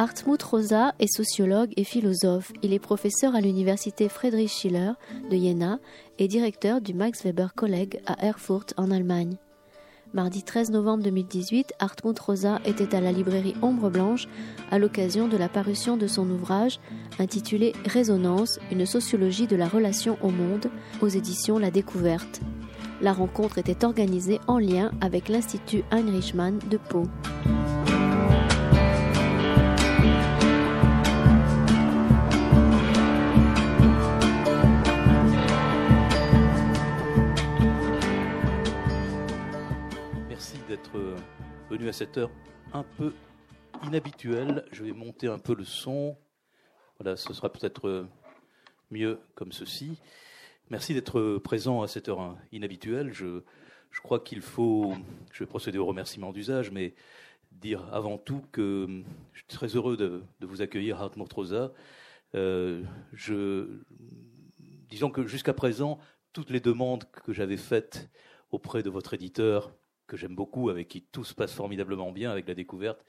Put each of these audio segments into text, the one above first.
Hartmut Rosa est sociologue et philosophe. Il est professeur à l'université Friedrich Schiller de Jena et directeur du Max Weber College à Erfurt en Allemagne. Mardi 13 novembre 2018, Hartmut Rosa était à la librairie Ombre Blanche à l'occasion de la parution de son ouvrage intitulé Résonance, une sociologie de la relation au monde aux éditions La Découverte. La rencontre était organisée en lien avec l'Institut Heinrich Mann de Pau. À cette heure un peu inhabituelle. Je vais monter un peu le son. Voilà, ce sera peut-être euh, mieux comme ceci. Merci d'être présent à cette heure inhabituelle. Je, crois qu'il faut, je vais procéder au remerciement d'usage, mais dire avant tout que je suis très heureux de, vous accueillir, Rosa. Euh, je, disons que jusqu'à présent, toutes les demandes que j'avais faites auprès de votre éditeur que j'aime beaucoup, avec qui tout se passe formidablement bien avec la découverte,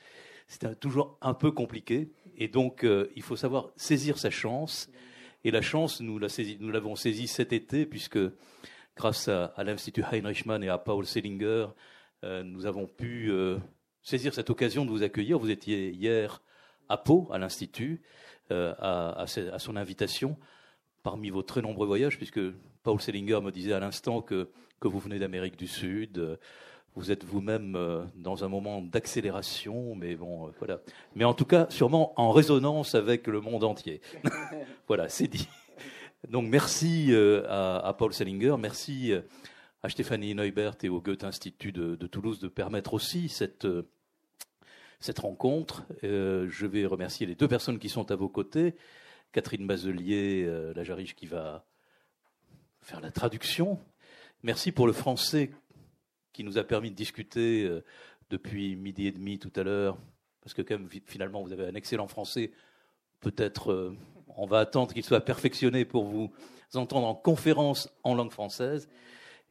c'est toujours un peu compliqué. Et donc, euh, il faut savoir saisir sa chance. Et la chance, nous l'avons saisie cet été, puisque grâce à, l'Institut Heinrich Mann et à Paul Selinger, euh, nous avons pu euh, saisir cette occasion de vous accueillir. Vous étiez hier à Pau, à l'Institut, à, à, son invitation, parmi vos très nombreux voyages, puisque Paul Selinger me disait à l'instant que, que vous venez d'Amérique du Sud vous êtes vous-même euh, dans un moment d'accélération, mais bon, euh, voilà. Mais en tout cas, sûrement en résonance avec le monde entier. voilà, c'est dit. Donc merci euh, à, Paul Selinger, merci à Stéphanie Neubert et au Goethe Institut de, Toulouse de permettre aussi cette, cette rencontre. je vais remercier les deux personnes qui sont à vos côtés. Catherine Bazelier, la Jarige qui va faire la traduction. Merci pour le français qui nous a permis de discuter euh, depuis midi et demi tout à l'heure, parce que finalement, vous avez un excellent français. Peut-être euh, on va attendre qu'il soit perfectionné pour vous entendre en conférence en langue française.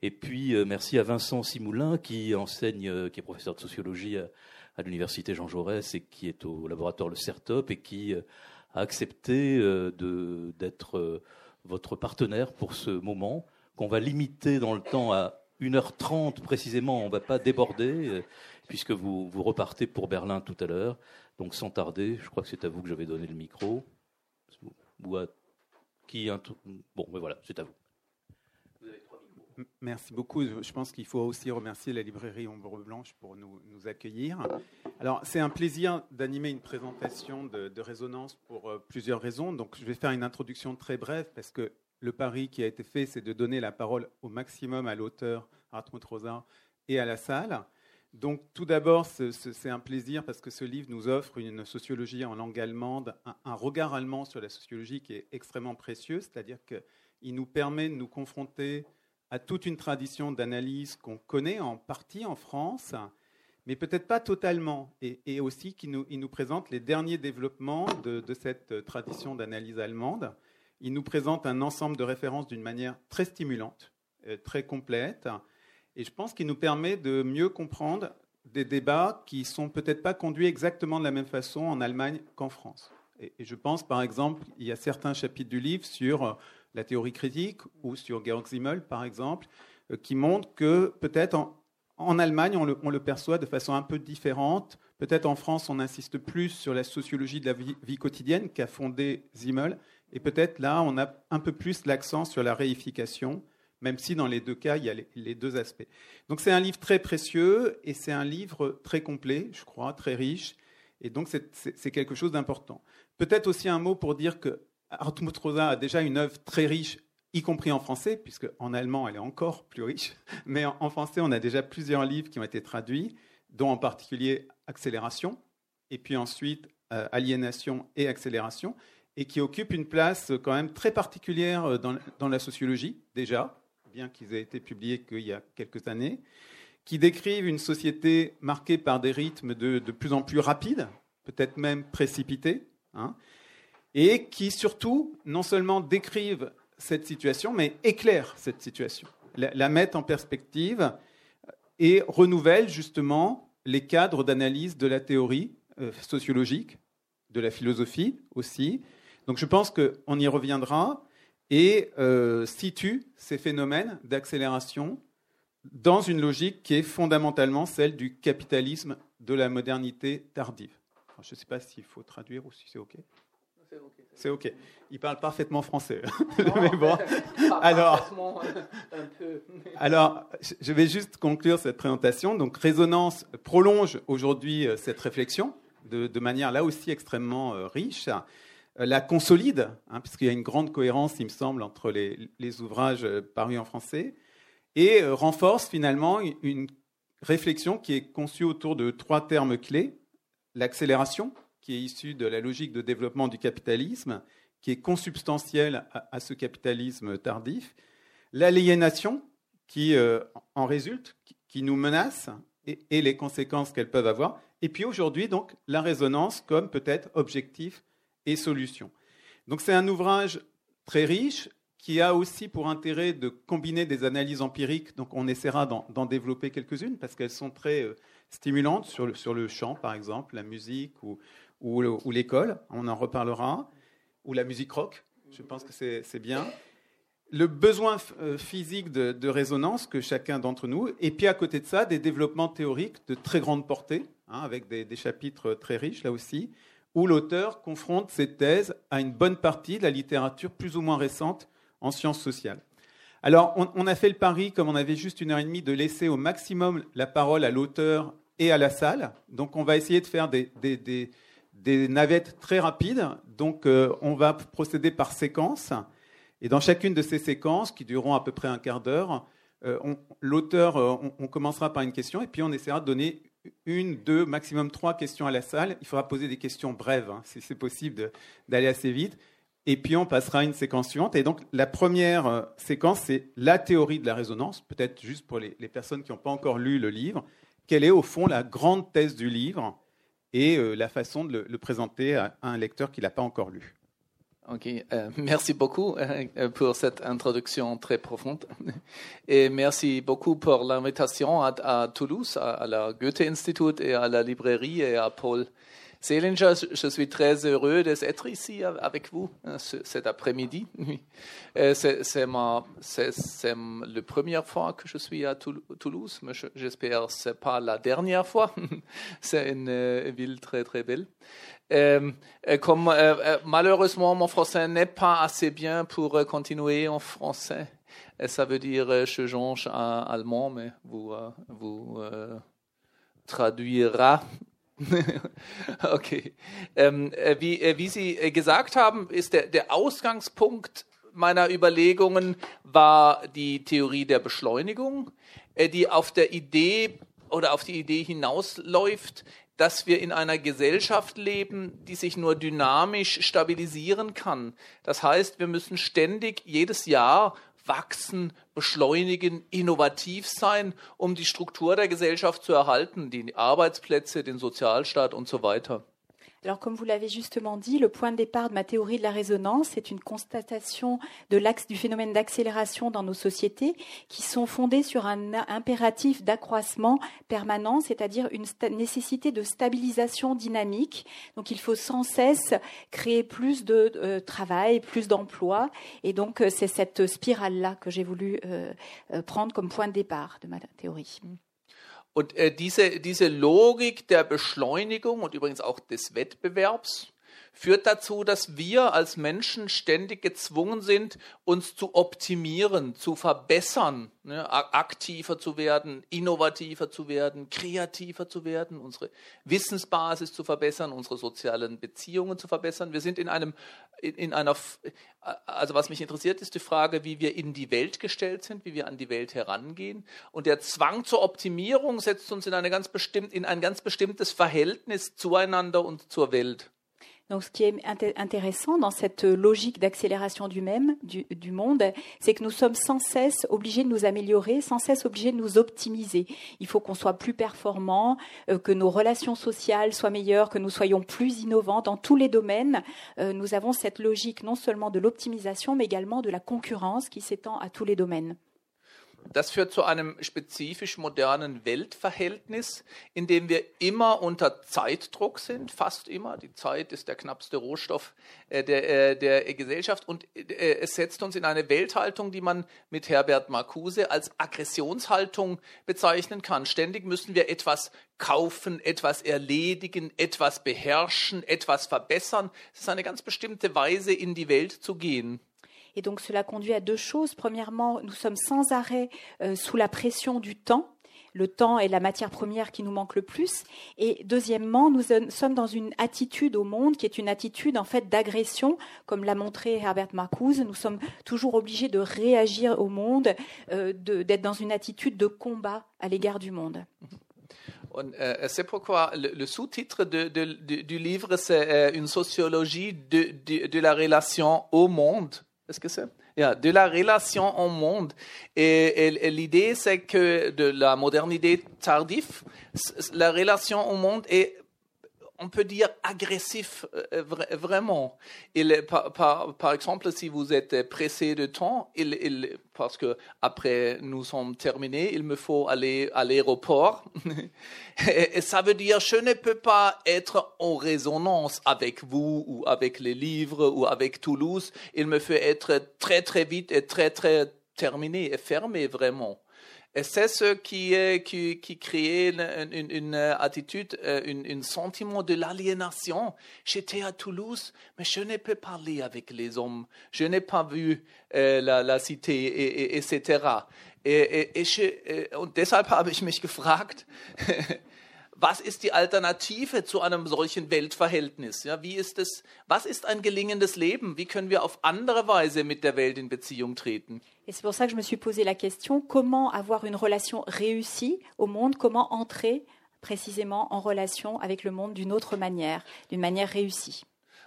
Et puis, euh, merci à Vincent Simoulin, qui enseigne, qui est professeur de sociologie à l'université Jean Jaurès et qui est au laboratoire Le CERTOP et qui a accepté d'être votre partenaire pour ce moment, qu'on va limiter dans le temps à 1h30 précisément, on ne va pas déborder, euh, puisque vous, vous repartez pour Berlin tout à l'heure. Donc sans tarder, je crois que c'est à vous que j'avais donné le micro. Ou à qui Bon, mais voilà, c'est à vous. Merci beaucoup. Je pense qu'il faut aussi remercier la librairie Ombre Blanche pour nous, accueillir. Alors, c'est un plaisir d'animer une présentation de, de, résonance pour euh, plusieurs raisons. Donc, je vais faire une introduction très brève parce que le pari qui a été fait, c'est de donner la parole au maximum à l'auteur Hartmut Rosa et à la salle. Donc, tout d'abord, c'est un plaisir parce que ce livre nous offre une sociologie en langue allemande, un, regard allemand sur la sociologie qui est extrêmement précieux, c'est-à-dire qu'il nous permet de nous confronter à toute une tradition d'analyse qu'on connaît en partie en France, mais peut-être pas totalement, et, aussi qui nous, nous, présente les derniers développements de cette tradition d'analyse allemande. Il nous présente un ensemble de références d'une manière très stimulante, euh, très complète, et je pense qu'il nous permet de mieux comprendre des débats qui sont peut-être pas conduits exactement de la même façon en Allemagne qu'en France. Et, je pense, par exemple, il y a certains chapitres du livre sur euh, la théorie critique ou sur Georg Simmel, par exemple, euh, qui montrent que peut-être en, Allemagne, on le, perçoit de façon un peu différente. Peut-être en France, on insiste plus sur la sociologie de la vie, vie quotidienne qu'a fondé Simmel. Et peut-être là, on a un peu plus l'accent sur la réification, même si dans les deux cas, il y a les, deux aspects. Donc c'est un livre très précieux et c'est un livre très complet, je crois, très riche. Et donc c'est quelque chose d'important. Peut-être aussi un mot pour dire que Hartmut Rosa a déjà une œuvre très riche, y compris en français, puisque en allemand elle est encore plus riche. Mais en, français, on a déjà plusieurs livres qui ont été traduits, dont en particulier Accélération, et puis ensuite euh, Aliénation et Accélération et qui occupent une place quand même très particulière euh, dans, la sociologie, déjà, bien qu'ils aient été publiés qu'il y a quelques années, qui décrivent une société marquée par des rythmes de, plus en plus rapides, peut-être même précipités, hein, et qui surtout non seulement décrivent cette situation, mais éclairent cette situation, la, mettent en perspective et renouvellent justement les cadres d'analyse de la théorie euh, sociologique, de la philosophie aussi. Donc je pense qu'on y reviendra et euh, situe ces phénomènes d'accélération dans une logique qui est fondamentalement celle du capitalisme de la modernité tardive. je ne sais pas s'il faut traduire ou si c'est OK. C'est OK. Il parle parfaitement français. mais bon. Alors, alors, je vais juste conclure cette présentation. Donc, Résonance prolonge aujourd'hui euh, cette réflexion de, manière là aussi extrêmement euh, riche. Euh, la consolide, hein, puisqu'il y a une grande cohérence, il me semble, entre les, ouvrages parus en français, et renforce finalement une réflexion qui est conçue autour de trois termes clés. L'accélération, qui est issu de la logique de développement du capitalisme, qui est consubstantielle à, ce capitalisme tardif, l'aliénation qui euh, en résulte, qui, nous menace, et, les conséquences qu'elles peuvent avoir, et puis aujourd'hui, donc, la résonance comme peut-être objectif et solution. Donc c'est un ouvrage très riche qui a aussi pour intérêt de combiner des analyses empiriques, donc on essaiera d'en développer quelques-unes parce qu'elles sont très euh, stimulantes sur le, sur le chant, par exemple, la musique ou, ou, l'école, on en reparlera, ou la musique rock, je pense que c'est bien. Le besoin euh, physique de, résonance que chacun d'entre nous, et puis à côté de ça, des développements théoriques de très grande portée, hein, avec des, chapitres très riches là aussi, où l'auteur confronte ses thèses à une bonne partie de la littérature plus ou moins récente en sciences sociales. Alors, on, a fait le pari, comme on avait juste une heure et demie, de laisser au maximum la parole à l'auteur et à la salle. Donc, on va essayer de faire des, navettes très rapides. Donc, euh, on va procéder par séquence. Et dans chacune de ces séquences, qui dureront à peu près un quart d'heure, euh, l'auteur, euh, on, commencera par une question et puis on essaiera de donner une, deux, maximum trois questions à la salle. Il faudra poser des questions brèves, hein, si c'est possible d'aller assez vite. Et puis on passera à une séquence suivante. Et donc la première séquence, c'est la théorie de la résonance, peut-être juste pour les, personnes qui n'ont pas encore lu le livre. Quelle est au fond la grande thèse du livre et euh, la façon de le, présenter à, un lecteur qui ne l'a pas encore lu? Ok, euh, merci beaucoup euh, pour cette introduction très profonde. Et merci beaucoup pour l'invitation à, Toulouse, à, à la Goethe-Institut et à la librairie et à Paul Selinger, je suis très heureux d'être ici avec vous euh, cet après-midi. Euh, c'est la première fois que je suis à Toulouse, mais j'espère que ce n'est pas la dernière fois. c'est une euh, ville très très belle. comme malheureusement mon français n'est pas assez bien pour continuer en français, ça veut dire je change en allemand, mais vous, vous traduira okay. Ähm, äh, wie, äh, wie Sie äh, gesagt haben, ist der, der Ausgangspunkt meiner Überlegungen war die Theorie der Beschleunigung, äh, die auf der Idee oder auf die Idee hinausläuft, dass wir in einer Gesellschaft leben, die sich nur dynamisch stabilisieren kann. Das heißt, wir müssen ständig jedes Jahr wachsen, beschleunigen, innovativ sein, um die Struktur der Gesellschaft zu erhalten, die Arbeitsplätze, den Sozialstaat und so weiter. Alors, comme vous l'avez justement dit, le point de départ de ma théorie de la résonance, c'est une constatation du phénomène d'accélération dans nos sociétés qui sont fondées sur un impératif d'accroissement permanent, c'est-à-dire une nécessité de stabilisation dynamique. Donc, il faut sans cesse créer plus de euh, travail, plus d'emplois. Et donc, euh, c'est cette spirale-là que j'ai voulu euh, prendre comme point de départ de ma théorie. Und äh, diese, diese Logik der Beschleunigung und übrigens auch des Wettbewerbs führt dazu, dass wir als Menschen ständig gezwungen sind, uns zu optimieren, zu verbessern, ne, aktiver zu werden, innovativer zu werden, kreativer zu werden, unsere Wissensbasis zu verbessern, unsere sozialen Beziehungen zu verbessern. Wir sind in einem, in, in einer, also was mich interessiert, ist die Frage, wie wir in die Welt gestellt sind, wie wir an die Welt herangehen. Und der Zwang zur Optimierung setzt uns in, eine ganz bestimmt, in ein ganz bestimmtes Verhältnis zueinander und zur Welt. Donc, ce qui est intéressant dans cette logique d'accélération du même, du, du monde, c'est que nous sommes sans cesse obligés de nous améliorer, sans cesse obligés de nous optimiser. Il faut qu'on soit plus performant, euh, que nos relations sociales soient meilleures, que nous soyons plus innovants dans tous les domaines. Euh, nous avons cette logique non seulement de l'optimisation, mais également de la concurrence qui s'étend à tous les domaines. Das führt zu einem spezifisch modernen Weltverhältnis, in dem wir immer unter Zeitdruck sind, fast immer. Die Zeit ist der knappste Rohstoff äh, der, äh, der Gesellschaft und äh, es setzt uns in eine Welthaltung, die man mit Herbert Marcuse als Aggressionshaltung bezeichnen kann. Ständig müssen wir etwas kaufen, etwas erledigen, etwas beherrschen, etwas verbessern. Es ist eine ganz bestimmte Weise, in die Welt zu gehen. Et donc cela conduit à deux choses. Premièrement, nous sommes sans arrêt euh, sous la pression du temps. Le temps est la matière première qui nous manque le plus. Et deuxièmement, nous sommes dans une attitude au monde qui est une attitude en fait d'agression, comme l'a montré Herbert Marcuse. Nous sommes toujours obligés de réagir au monde, euh, d'être dans une attitude de combat à l'égard du monde. Äh, c'est pourquoi le, sous-titre du livre, c'est euh, une sociologie de, la relation au monde. Est-ce que c'est? De la relation au monde. Et, l'idée, c'est que de la modernité tardive, la relation au monde est on peut dire agressif euh, vraiment. Il, par, par, par, exemple, si vous êtes pressé de temps, il, il, parce que après nous sommes terminés, il me faut aller à l'aéroport. et, ça veut dire je ne peux pas être en résonance avec vous ou avec les livres ou avec Toulouse. Il me faut être très très vite et très très terminé et fermé vraiment. Et c'est ce qui, qui, qui crée une, une, attitude, euh, un sentiment de l'aliénation. J'étais à Toulouse, mais je n'ai pas parlé avec les hommes. Je n'ai pas vu äh, la, cité, et, et, etc. Et, et, je, und deshalb habe ich mich gefragt, was ist die Alternative zu einem solchen Weltverhältnis? Ja, wie ist es, was ist ein gelingendes Leben? Wie können wir auf andere Weise mit der Welt in Beziehung treten? Et c'est pour ça que je me suis posé la question comment avoir une relation réussie au monde Comment entrer précisément en relation avec le monde d'une autre manière, d'une manière réussie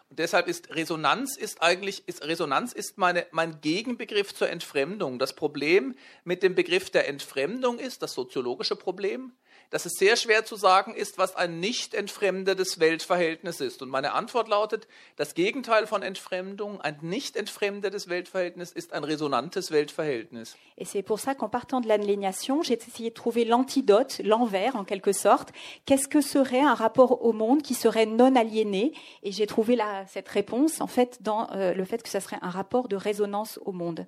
Und deshalb ist Resonanz ist eigentlich ist Resonanz ist meine, mein Gegenbegriff zur Entfremdung. Das Problem mit dem Begriff der Entfremdung ist das soziologische Problem, dass es sehr schwer zu sagen ist, was ein nicht entfremdetes Weltverhältnis ist. Und meine Antwort lautet, das Gegenteil von Entfremdung, ein nicht entfremdetes Weltverhältnis ist ein resonantes Weltverhältnis. Et c'est pour ça qu'en partant de l'aliénation, j'ai essayé de trouver l'antidote, l'envers en quelque sorte. Qu'est-ce que serait un rapport au monde qui serait non aliéné? Et j'ai trouvé cette réponse en fait dans euh, le fait que ça serait un rapport de résonance au monde.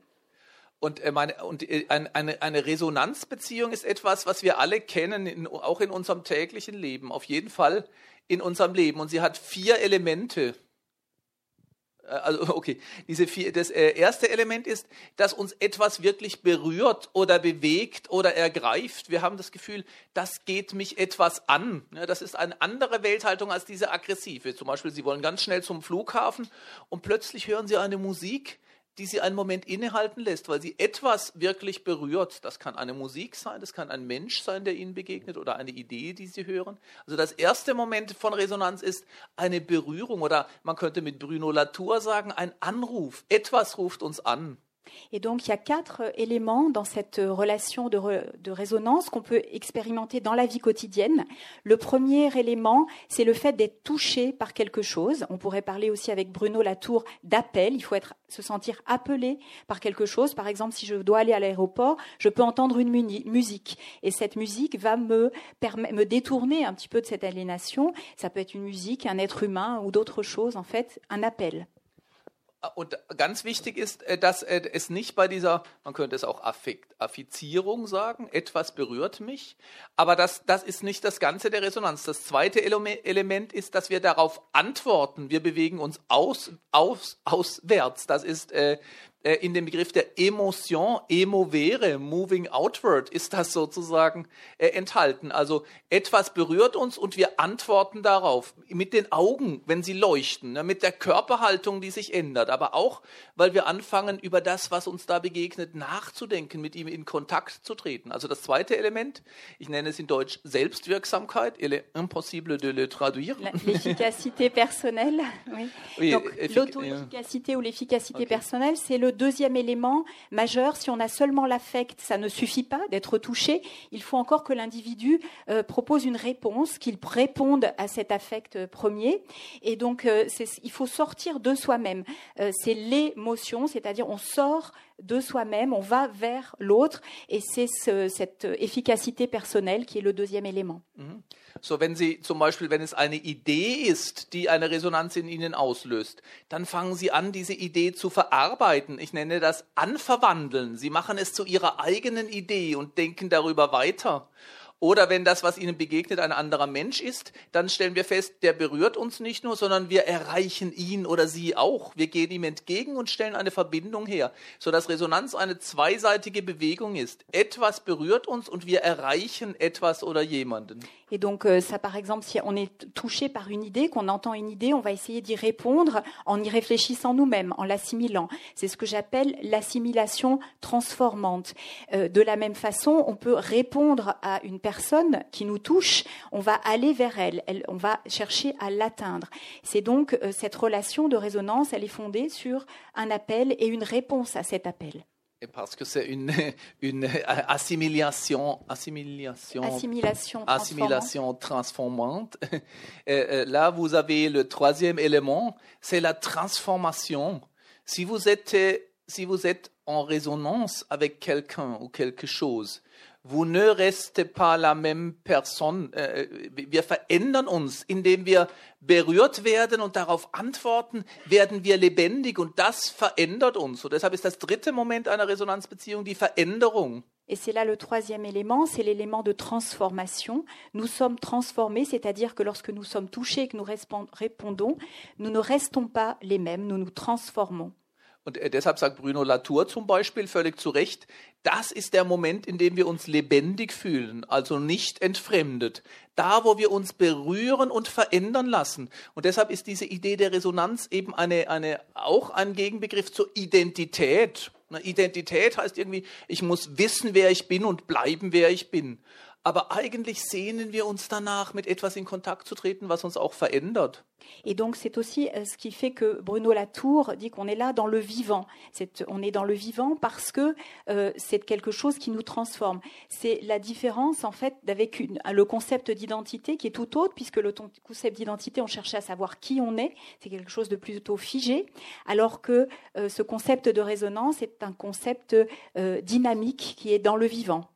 Und, äh, meine, und äh, eine, eine Resonanzbeziehung ist etwas, was wir alle kennen, in, auch in unserem täglichen Leben, auf jeden Fall in unserem Leben. Und sie hat vier Elemente. Äh, also, okay, diese vier, das erste Element ist, dass uns etwas wirklich berührt oder bewegt oder ergreift. Wir haben das Gefühl, das geht mich etwas an. Das ist eine andere Welthaltung als diese aggressive. Zum Beispiel, Sie wollen ganz schnell zum Flughafen und plötzlich hören Sie eine Musik, die sie einen Moment innehalten lässt, weil sie etwas wirklich berührt. Das kann eine Musik sein, das kann ein Mensch sein, der ihnen begegnet oder eine Idee, die sie hören. Also das erste Moment von Resonanz ist eine Berührung oder man könnte mit Bruno Latour sagen, ein Anruf. Etwas ruft uns an. Et donc, il y a quatre éléments dans cette relation de, de résonance qu'on peut expérimenter dans la vie quotidienne. Le premier élément, c'est le fait d'être touché par quelque chose. On pourrait parler aussi avec Bruno Latour d'appel. Il faut être, se sentir appelé par quelque chose. Par exemple, si je dois aller à l'aéroport, je peux entendre une musique. Et cette musique va me, me détourner un petit peu de cette aliénation. Ça peut être une musique, un être humain ou d'autres choses, en fait, un appel. Und ganz wichtig ist, äh, dass äh, es nicht bei dieser, man könnte es auch Affizierung sagen, etwas berührt mich, aber das, das ist nicht das Ganze der Resonanz. Das zweite Element ist, dass wir darauf antworten. Wir bewegen uns aus, aus, auswärts. Das ist äh, in dem Begriff der Emotion, emovere, moving outward, ist das sozusagen äh, enthalten. Also etwas berührt uns und wir antworten darauf mit den Augen, wenn sie leuchten, ne, mit der Körperhaltung, die sich ändert, aber auch, weil wir anfangen, über das, was uns da begegnet, nachzudenken, mit ihm in Kontakt zu treten. Also das zweite Element, ich nenne es in Deutsch Selbstwirksamkeit, il est impossible de le traduire. L'efficacité personnelle, oui. oui Donc l'auto-efficacité ou l'efficacité personnelle, c'est le deuxième élément majeur. Si on a seulement l'affect, ça ne suffit pas d'être touché. Il faut encore que l'individu euh, propose une réponse, qu'il réponde à cet affect premier. Et donc, euh, il faut sortir de soi-même. Euh, c'est l'émotion, c'est-à-dire on sort de soi-même, on va vers l'autre, et c'est ce, cette efficacité personnelle qui est le deuxième élément. Mhm. So, wenn Sie zum Beispiel, wenn es eine Idee ist, die eine Resonanz in Ihnen auslöst, dann fangen Sie an, diese Idee zu verarbeiten. Ich nenne das Anverwandeln. Sie machen es zu Ihrer eigenen Idee und denken darüber weiter. Oder wenn das, was ihnen begegnet, ein anderer Mensch ist, dann stellen wir fest, der berührt uns nicht nur, sondern wir erreichen ihn oder sie auch. Wir gehen ihm entgegen und stellen eine Verbindung her, sodass Resonanz eine zweiseitige Bewegung ist. Etwas berührt uns und wir erreichen etwas oder jemanden. Et donc, euh, ça, par exemple, si on est touché par une idée, qu'on entend une idée, on va essayer d'y répondre en y réfléchissant nous-mêmes, en l'assimilant. C'est ce que j'appelle l'assimilation transformante. Euh, de la même façon, on peut répondre à une personne qui nous touche, on va aller vers elle, on va chercher à l'atteindre. C'est donc euh, cette relation de résonance, elle est fondée sur un appel et une réponse à cet appel. Parce que c'est une, une assimilation, assimilation, assimilation, assimilation transformante. Là, vous avez le troisième élément, c'est la transformation. Si vous êtes, si vous êtes en résonance avec quelqu'un ou quelque chose, vous ne restez pas la même personne. Äh, wir verändern uns, indem wir berührt werden und darauf antworten, werden wir lebendig und das verändert uns. Und deshalb ist das dritte Moment einer Resonanzbeziehung die Veränderung. Et c'est là le troisième élément, c'est l'élément de transformation. Nous sommes transformés, c'est-à-dire que lorsque nous sommes touchés et que nous répondons, nous ne restons pas les mêmes, nous nous transformons. Und äh, deshalb sagt Bruno Latour zum Beispiel völlig zu Recht, das ist der Moment, in dem wir uns lebendig fühlen, also nicht entfremdet. Da, wo wir uns berühren und verändern lassen. Und deshalb ist diese Idee der Resonanz eben eine, eine, auch ein Gegenbegriff zur Identität. Identität heißt irgendwie, ich muss wissen, wer ich bin und bleiben, wer ich bin. Aber eigentlich sehnen wir uns danach, mit etwas in Kontakt zu treten, was uns auch verändert. Et donc c'est aussi euh, ce qui fait que Bruno Latour dit qu'on est là dans le vivant. on est dans le vivant parce que euh, c'est quelque chose qui nous transforme. C'est la différence en fait avec le concept d'identité qui est tout autre puisque le concept d'identité on cherchait à savoir qui on est, c'est quelque chose de plutôt figé, alors que euh, ce concept de résonance est un concept dynamique qui est dans le vivant.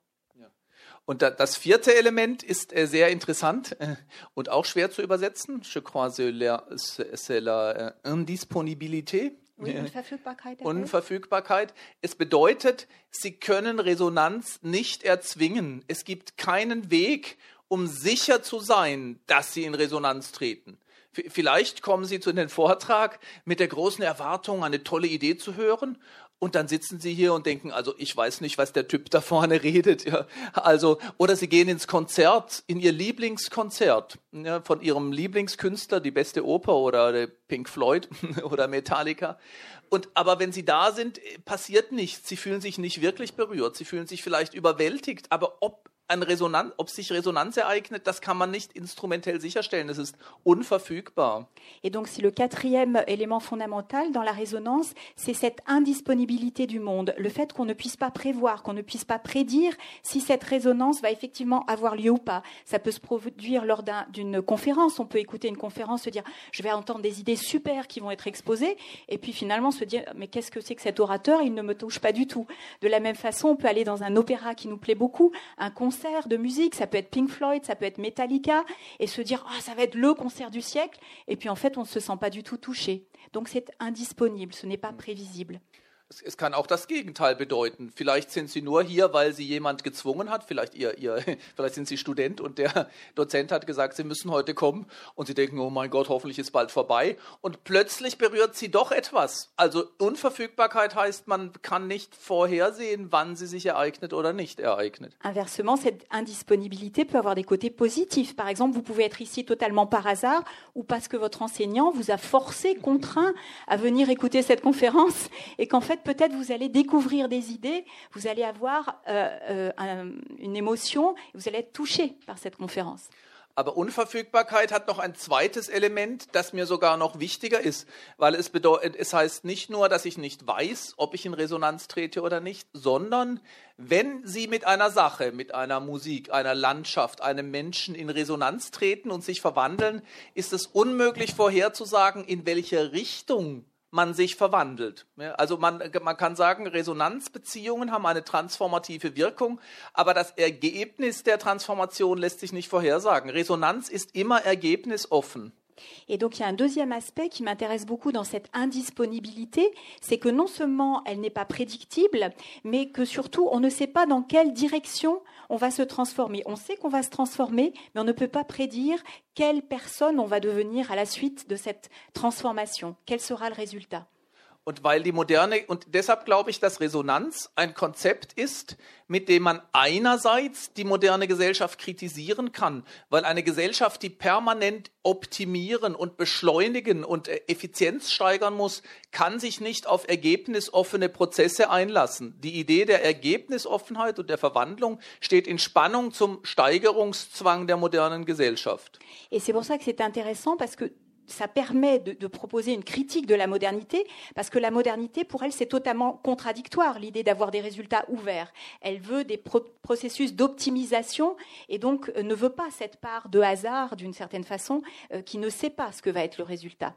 Und das vierte Element ist äh, sehr interessant äh, und auch schwer zu übersetzen. Je crois c'est la äh, indisponibilité. Unverfügbarkeit. Unverfügbarkeit. Es bedeutet, sie können Resonanz nicht erzwingen. Es gibt keinen Weg, um sicher zu sein, dass sie in Resonanz treten. Vielleicht kommen Sie zu den Vortrag mit der großen Erwartung, eine tolle Idee zu hören und dann sitzen sie hier und denken, also ich weiß nicht, was der Typ da vorne redet. Ja. Also, oder sie gehen ins Konzert, in ihr Lieblingskonzert ja, von ihrem Lieblingskünstler, die beste Oper oder Pink Floyd oder Metallica. Und, aber wenn sie da sind, passiert nichts. Sie fühlen sich nicht wirklich berührt. Sie fühlen sich vielleicht überwältigt. Aber ob ein Resonanz, ob sich Resonanz ereignet, das kann man nicht instrumentell sicherstellen. Es ist unverfügbar. Et donc, si le quatrième élément fondamental dans la résonance, c'est cette indisponibilité du monde, le fait qu'on ne puisse pas prévoir, qu'on ne puisse pas prédire si cette résonance va effectivement avoir lieu ou pas. Ça peut se produire lors d'une conférence. On peut écouter une conférence, se dire, je vais entendre des idées super qui vont être exposées, et puis finalement se dire, mais qu'est-ce que c'est que cet orateur? Il ne me touche pas du tout. De la même façon, on peut aller dans un opéra qui nous plaît beaucoup, un concert de musique, ça peut être Pink Floyd, ça peut être Metallica, et se dire ah ça va être le concert du siècle, et puis en fait on ne se sent pas du tout touché. Donc c'est indisponible, ce n'est pas prévisible. Es, kann auch das Gegenteil bedeuten. Vielleicht sind Sie nur hier, weil Sie jemand gezwungen hat. Vielleicht, ihr, ihr, vielleicht sind Sie Student und der Dozent hat gesagt, Sie müssen heute kommen. Und Sie denken, oh mein Gott, hoffentlich ist bald vorbei. Und plötzlich berührt Sie doch etwas. Also Unverfügbarkeit heißt, man kann nicht vorhersehen, wann sie sich ereignet oder nicht ereignet. Inversement, cette indisponibilité peut avoir des côtés positifs. Par exemple, vous pouvez être ici totalement par hasard ou parce que votre enseignant vous a forcé, contraint à venir écouter cette conférence et qu'en fait, peut-être vous allez découvrir des idées, vous allez avoir euh, euh, une émotion, vous allez être touché par cette conférence. Aber Unverfügbarkeit hat noch ein zweites Element, das mir sogar noch wichtiger ist, weil es bedeutet, es heißt nicht nur, dass ich nicht weiß, ob ich in Resonanz trete oder nicht, sondern wenn Sie mit einer Sache, mit einer Musik, einer Landschaft, einem Menschen in Resonanz treten und sich verwandeln, ist es unmöglich vorherzusagen, in welche Richtung man sich verwandelt. Also man, man kann sagen, Resonanzbeziehungen haben eine transformative Wirkung, aber das Ergebnis der Transformation lässt sich nicht vorhersagen. Resonanz ist immer ergebnisoffen. Et donc il y a un deuxième aspect qui m'intéresse beaucoup dans cette indisponibilité, c'est que non seulement elle n'est pas prédictible, mais que surtout on ne sait pas dans quelle direction on va se transformer. On sait qu'on va se transformer, mais on ne peut pas prédire quelle personne on va devenir à la suite de cette transformation. Quel sera le résultat? Und weil die moderne, und deshalb glaube ich, dass Resonanz ein Konzept ist, mit dem man einerseits die moderne Gesellschaft kritisieren kann, weil eine Gesellschaft, die permanent optimieren und beschleunigen und äh, Effizienz steigern muss, kann sich nicht auf ergebnisoffene Prozesse einlassen. Die Idee der Ergebnisoffenheit und der Verwandlung steht in Spannung zum Steigerungszwang der modernen Gesellschaft. Et c'est pour ça que c'est intéressant parce que ça permet de, proposer une critique de la modernité, parce que la modernité, pour elle, c'est totalement contradictoire, l'idée d'avoir des résultats ouverts. Elle veut des processus d'optimisation et donc euh, ne veut pas cette part de hasard, d'une certaine façon, euh, qui ne sait pas ce que va être le résultat.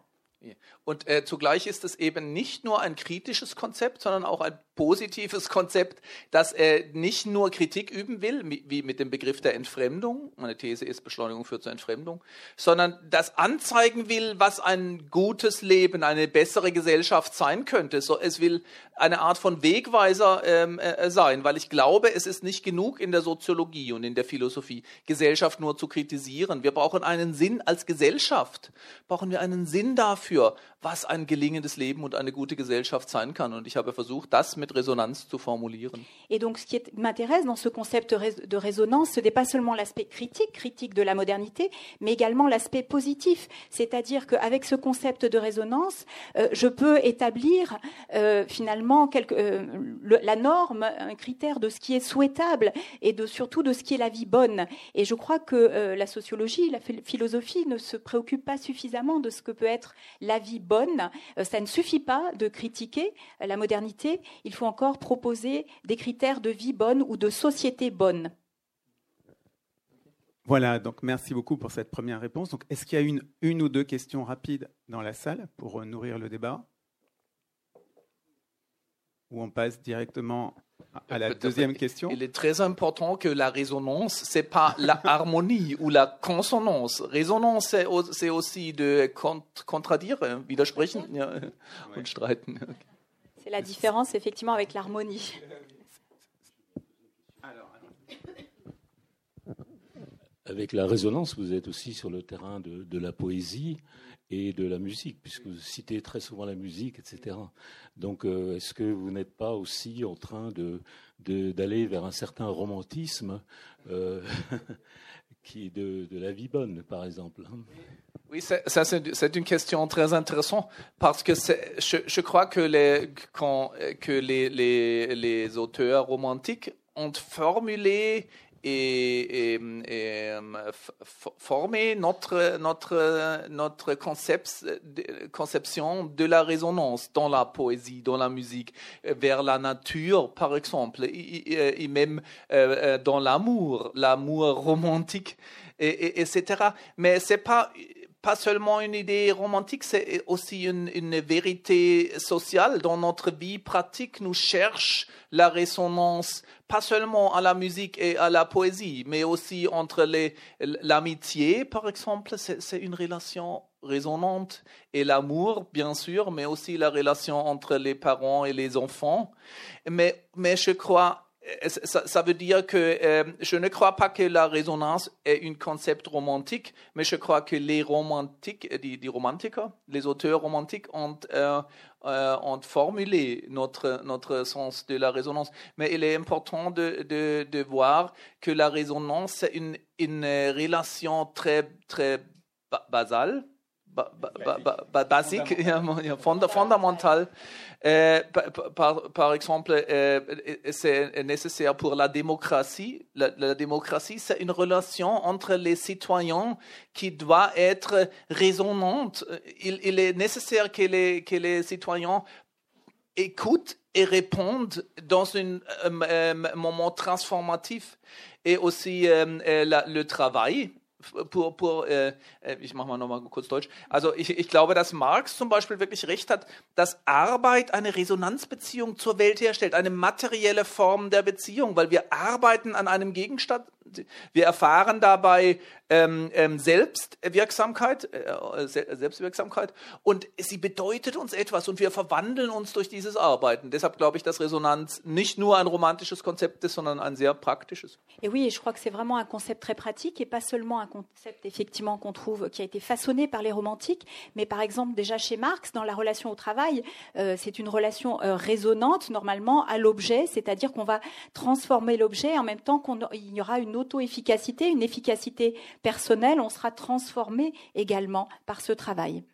Und äh, zugleich ist es eben nicht nur ein kritisches Konzept, sondern auch ein positives Konzept, das äh, nicht nur Kritik üben will, wie mit dem Begriff der Entfremdung, meine These ist, Beschleunigung führt zur Entfremdung, sondern das anzeigen will, was ein gutes Leben, eine bessere Gesellschaft sein könnte. So, es will eine Art von Wegweiser ähm, äh, sein, weil ich glaube, es ist nicht genug in der Soziologie und in der Philosophie, Gesellschaft nur zu kritisieren. Wir brauchen einen Sinn als Gesellschaft, brauchen wir einen Sinn dafür, was ein gelingendes Leben und eine gute Gesellschaft sein kann. Und ich habe versucht, das mit Resonanz zu formulieren. Et donc, ce qui m'intéresse dans ce concept de résonance, ce n'est pas seulement l'aspect critique, critique de la modernité, mais également l'aspect positif. C'est-à-dire qu'avec ce concept de résonance, euh, je peux établir euh, finalement quelque, euh, la norme, un critère de ce qui est souhaitable et de surtout de ce qui est la vie bonne. Et je crois que la sociologie, la philosophie ne se préoccupe pas suffisamment de ce que peut être la vie bonne. Ça ne suffit pas de critiquer la modernité. Il faut encore proposer des critères de vie bonne ou de société bonne. Voilà, donc merci beaucoup pour cette première réponse. Donc, est-ce qu'il y a une, une ou deux questions rapides dans la salle pour nourrir le débat? Ou on passe directement à la deuxième question? Il est très important que la résonance, c'est pas la harmonie ou la consonance. Résonance, c'est aussi de contradire, widersprechen? Ja, und streiten. C'est la différence effectivement avec l'harmonie. Avec la résonance, vous êtes aussi sur le terrain de, la poésie et de la musique, puisque vous citez très souvent la musique, etc. Donc, euh, est-ce que vous n'êtes pas aussi en train de, d'aller vers un certain romantisme euh, qui est de, la vie bonne, par exemple hein. Oui, ça, c'est une question très intéressante parce que je, crois que les auteurs romantiques ont formulé et, et, et former notre, notre, notre concept, conception de la résonance dans la poésie, dans la musique, vers la nature, par exemple, et, même euh, dans l'amour, l'amour romantique, et, etc. Mais c'est pas pas seulement une idée romantique, c'est aussi une, une, vérité sociale. Dans notre vie pratique, nous cherchons la résonance, pas seulement à la musique et à la poésie, mais aussi entre l'amitié, par exemple, c'est une relation résonante, et l'amour, bien sûr, mais aussi la relation entre les parents et les enfants. Mais, mais je crois ça, ça, veut dire que euh, je ne crois pas que la résonance est un concept romantique, mais je crois que les romantiques, les, les romantiques, les auteurs romantiques ont, euh, euh, ont formulé notre, notre sens de la résonance. Mais il est important de, de, de voir que la résonance, c'est une, une relation très, très basale ba, ba, ba, basique, fondamental. Euh, par, par, exemple, euh, c'est nécessaire pour la démocratie. La, démocratie, c'est une relation entre les citoyens qui doit être résonnante. Il, est nécessaire que les, que les citoyens écoutent et répondent dans un euh, moment transformatif et aussi le travail pour, pour äh, ich mache mal nochmal kurz Deutsch. Also ich, ich glaube, dass Marx zum Beispiel wirklich recht hat, dass Arbeit eine Resonanzbeziehung zur Welt herstellt, eine materielle Form der Beziehung, weil wir arbeiten an einem Gegenstand, wir erfahren dabei ähm, ähm, Selbstwirksamkeit, äh, Selbstwirksamkeit und sie bedeutet uns etwas und wir verwandeln uns durch dieses Arbeiten. Deshalb glaube ich, dass Resonanz nicht nur ein romantisches Konzept ist, sondern ein sehr praktisches. Et oui, je crois que c'est vraiment un concept très pratique et pas seulement un concept effectivement qu'on trouve qui a été façonné par les romantiques, mais par exemple déjà chez Marx dans la relation au travail, euh, c'est une relation euh, résonante normalement à l'objet, c'est-à-dire qu'on va transformer l'objet en même temps qu'il y aura une auto-efficacité, une efficacité personnelle, on sera transformé également par ce travail.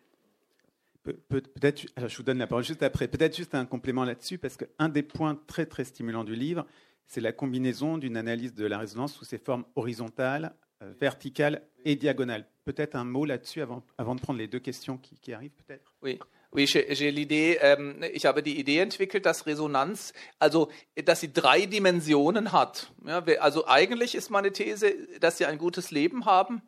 Peut-être, je vous donne la parole juste après, peut-être juste un complément là-dessus, parce qu'un des points très très stimulants du livre, c'est la combinaison d'une analyse de la résonance sous ses formes horizontales, euh, verticales et diagonales. Peut-être un mot là-dessus avant, avant de prendre les deux questions qui, qui arrivent, peut-être? Oui. Ähm, ich habe die Idee entwickelt, dass Resonanz, also dass sie drei Dimensionen hat. Also eigentlich ist meine These, dass sie ein gutes Leben haben,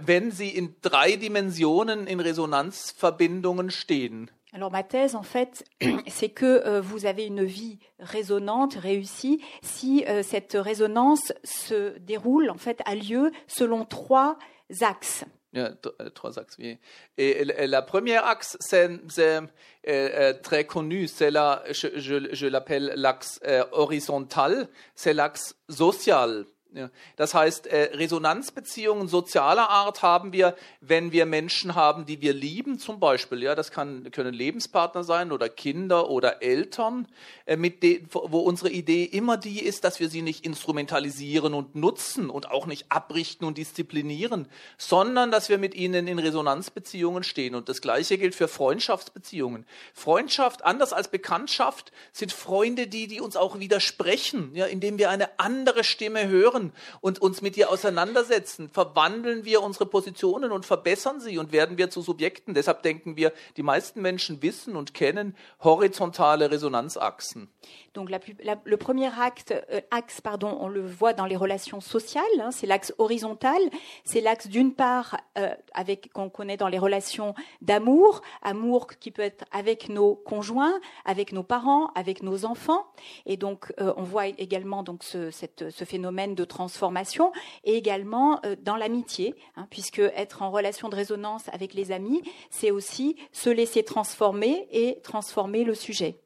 wenn sie in drei Dimensionen in Resonanzverbindungen stehen. Alors ma thèse, en fait, c'est que euh, vous avez une vie résonante, réussie, si euh, cette résonance se déroule, en fait, a lieu selon trois axes. Euh, trois axes, oui. Et, la première axe, c'est euh, euh, très connu, c'est là, je, je, je l'appelle l'axe horizontal, c'est l'axe social. Ja. Das heißt, äh, Resonanzbeziehungen sozialer Art haben wir, wenn wir Menschen haben, die wir lieben, zum Beispiel. Ja, das kann, können Lebenspartner sein oder Kinder oder Eltern, äh, mit de, wo unsere Idee immer die ist, dass wir sie nicht instrumentalisieren und nutzen und auch nicht abrichten und disziplinieren, sondern dass wir mit ihnen in Resonanzbeziehungen stehen. Und das Gleiche gilt für Freundschaftsbeziehungen. Freundschaft, anders als Bekanntschaft, sind Freunde die, die uns auch widersprechen, ja, indem wir eine andere Stimme hören hören und uns mit ihr auseinandersetzen, verwandeln wir unsere Positionen und verbessern sie und werden wir zu Subjekten. Deshalb denken wir, die meisten Menschen wissen und kennen horizontale Resonanzachsen. Donc la, la, le premier acte, euh, axe, pardon, on le voit dans les relations sociales, hein, c'est l'axe horizontal. C'est l'axe d'une part euh, avec qu'on connaît dans les relations d'amour, amour qui peut être avec nos conjoints, avec nos parents, avec nos enfants. Et donc euh, on voit également donc ce, cette, ce, phénomène de transformation et également euh, dans l'amitié, hein, puisque être en relation de résonance avec les amis, c'est aussi se laisser transformer et transformer le sujet.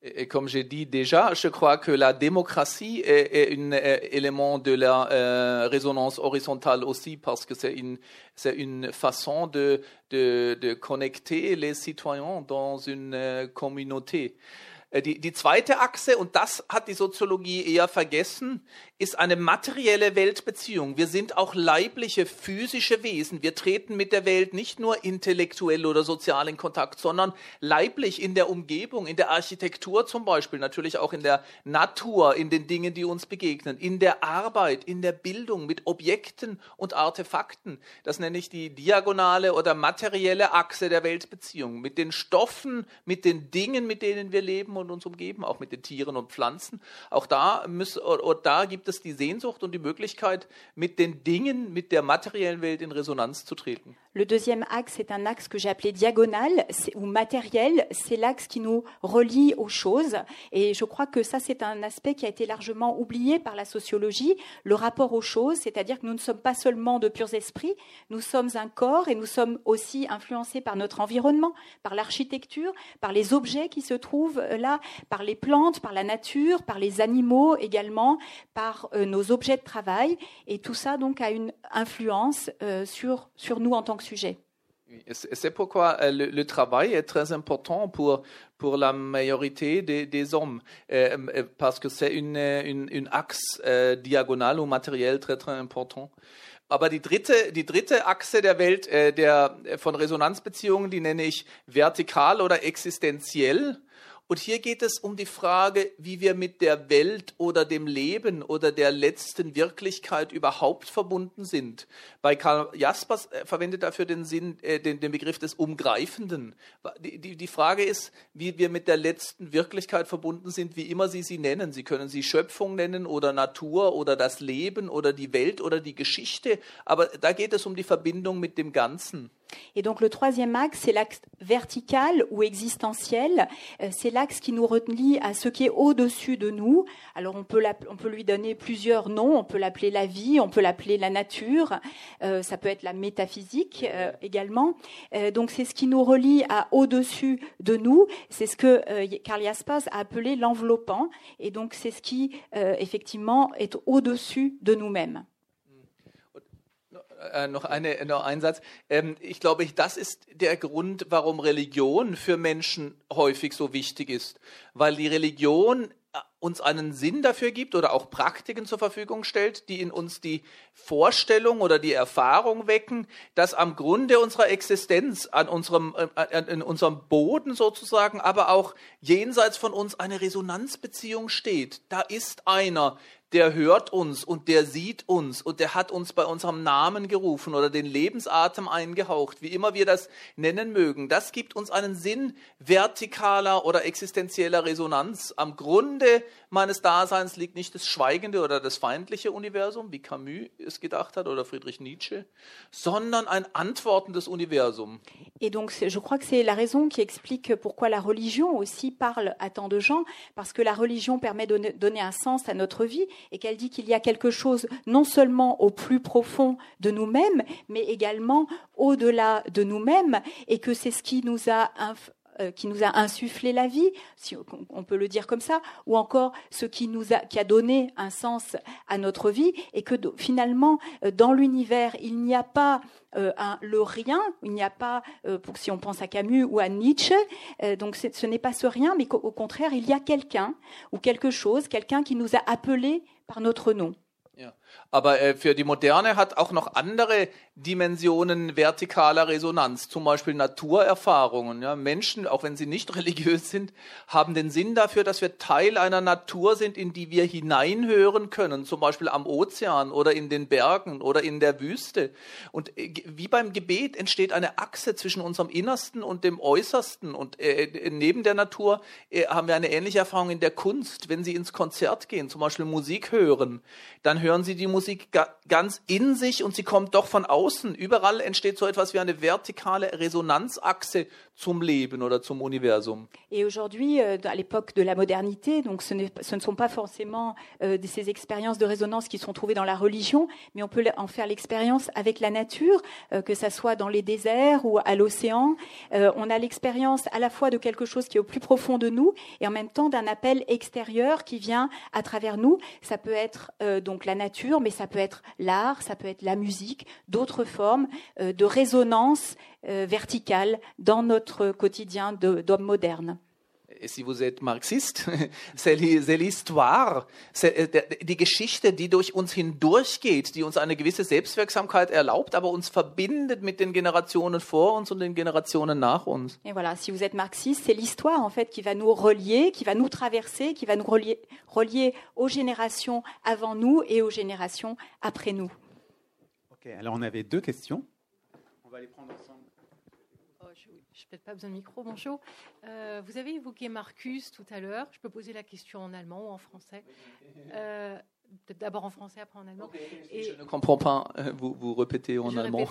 Et comme j'ai dit déjà, je crois que la démocratie est, un élément de la euh, résonance horizontale aussi parce que c'est une, façon de, connecter les citoyens dans une euh, communauté. Äh, die, die zweite Achse, und das hat die Soziologie eher vergessen, ist eine materielle Weltbeziehung. Wir sind auch leibliche, physische Wesen. Wir treten mit der Welt nicht nur intellektuell oder sozial in Kontakt, sondern leiblich in der Umgebung, in der Architektur zum Beispiel, natürlich auch in der Natur, in den Dingen, die uns begegnen, in der Arbeit, in der Bildung, mit Objekten und Artefakten. Das nenne ich die diagonale oder materielle Achse der Weltbeziehung. Mit den Stoffen, mit den Dingen, mit denen wir leben und uns umgeben, auch mit den Tieren und Pflanzen. Auch da, oder, da gibt es die Sehnsucht und die Möglichkeit, mit den Dingen, mit der materiellen Welt in Resonanz zu treten. Le deuxième axe est un axe que j'ai appelé diagonal ou matériel. C'est l'axe qui nous relie aux choses. Et je crois que ça, c'est un aspect qui a été largement oublié par la sociologie, le rapport aux choses, c'est-à-dire que nous ne sommes pas seulement de purs esprits, nous sommes un corps et nous sommes aussi influencés par notre environnement, par l'architecture, par les objets qui se trouvent là, par les plantes, par la nature, par les animaux également, par euh, nos objets de travail. Et tout ça, donc, a une influence euh, sur, sur nous en tant que sujet. C'est pourquoi euh, le, le, travail est très important pour, pour la majorité des, des hommes, euh, euh parce que c'est une, une, une, axe euh, diagonale ou matériel très très important. Aber die dritte, die dritte Achse der Welt äh, der, von Resonanzbeziehungen, die nenne ich vertikal oder existenziell. Und hier geht es um die Frage, wie wir mit der Welt oder dem Leben oder der letzten Wirklichkeit überhaupt verbunden sind. Bei Karl Jaspers äh, verwendet dafür den, Sinn, äh, den, den Begriff des Umgreifenden. Die, die, die Frage ist, wie wir mit der letzten Wirklichkeit verbunden sind, wie immer Sie sie nennen. Sie können sie Schöpfung nennen oder Natur oder das Leben oder die Welt oder die Geschichte. Aber da geht es um die Verbindung mit dem Ganzen. Et donc le troisième axe, c'est l'axe vertical ou existentiel. Euh, c'est l'axe qui nous relie à ce qui est au-dessus de nous. Alors on peut, on peut lui donner plusieurs noms. On peut l'appeler la vie, on peut l'appeler la nature. Euh, ça peut être la métaphysique euh, également. Euh, donc c'est ce qui nous relie à au-dessus de nous. C'est ce que euh, Karl Jaspers a appelé l'enveloppant. Et donc c'est ce qui effectivement est au-dessus de nous-mêmes. Äh, noch, eine, noch ein Satz. Ähm, ich glaube, das ist der Grund, warum Religion für Menschen häufig so wichtig ist. Weil die Religion äh, uns einen Sinn dafür gibt oder auch Praktiken zur Verfügung stellt, die in uns die Vorstellung oder die Erfahrung wecken, dass am Grunde unserer Existenz, an unserem, äh, in unserem Boden sozusagen, aber auch jenseits von uns eine Resonanzbeziehung steht. Da ist einer, der hört uns und der sieht uns und der hat uns bei unserem Namen gerufen oder den Lebensatem eingehaucht, wie immer wir das nennen mögen. Das gibt uns einen Sinn vertikaler oder existenzieller Resonanz. Am Grunde meines Daseins liegt nicht das schweigende oder das feindliche Universum, wie Camus es gedacht hat oder Friedrich Nietzsche, sondern ein antwortendes Universum. Et donc, je crois que c'est la raison qui explique pourquoi la religion aussi parle à tant de gens, parce que la religion permet de donner un sens à notre vie et qu'elle dit qu'il y a quelque chose non seulement au plus profond de nous-mêmes, mais également au-delà de nous-mêmes, et que c'est ce qui nous a qui nous a insufflé la vie, si on peut le dire comme ça, ou encore ce qui nous a, qui a donné un sens à notre vie, et que finalement, euh, dans l'univers, il n'y a pas euh, le rien, il n'y a pas, si on pense à Camus ou à Nietzsche, donc ce n'est pas ce rien, mais qu'au contraire, il y a quelqu'un ou quelque chose, quelqu'un qui nous a appelés par notre nom. Aber äh, für die Moderne hat auch noch andere Dimensionen vertikaler Resonanz, zum Beispiel Naturerfahrungen. Ja, Menschen, auch wenn sie nicht religiös sind, haben den Sinn dafür, dass wir Teil einer Natur sind, in die wir hineinhören können, zum Beispiel am Ozean oder in den Bergen oder in der Wüste. Und äh, wie beim Gebet entsteht eine Achse zwischen unserem Innersten und dem Äußersten. Und äh, neben der Natur äh, haben wir eine ähnliche Erfahrung in der Kunst. Wenn Sie ins Konzert gehen, zum Beispiel Musik hören, dann hören Sie die Musik ganz in sich und sie kommt doch von außen. Überall entsteht so etwas wie eine vertikale Resonanzachse Et aujourd'hui, euh, à l'époque de la modernité, donc ce, ne sont pas forcément euh, ces expériences de résonance qui sont trouvées dans la religion, mais on peut en faire l'expérience avec la nature, euh, que ça soit dans les déserts ou à l'océan. Euh, on a l'expérience à la fois de quelque chose qui est au plus profond de nous et en même temps d'un appel extérieur qui vient à travers nous. Ça peut être euh, donc la nature, mais ça peut être l'art, ça peut être la musique, d'autres formes de résonance verticale dans notre quotidien d'homme moderne. Si vous êtes Marxiste, c'est l'histoire, äh, die Geschichte, die durch uns hindurchgeht, die uns eine gewisse Selbstwirksamkeit erlaubt, aber uns verbindet mit den Generationen vor uns und den Generationen nach uns. Et voilà, si vous êtes marxiste, c'est l'histoire en fait qui va nous relier, qui va nous traverser, qui va nous relier, relier aux générations avant nous et aux générations après nous. Ok, alors on avait deux questions. On va les prendre ensemble. Peut-être pas besoin de micro, bonjour. Euh, vous avez évoqué Marcus tout à l'heure. Je peux poser la question en allemand ou en français. Euh, peut-être d'abord en français, après en allemand. Et je ne comprends pas. Euh, vous, vous répétez en allemand.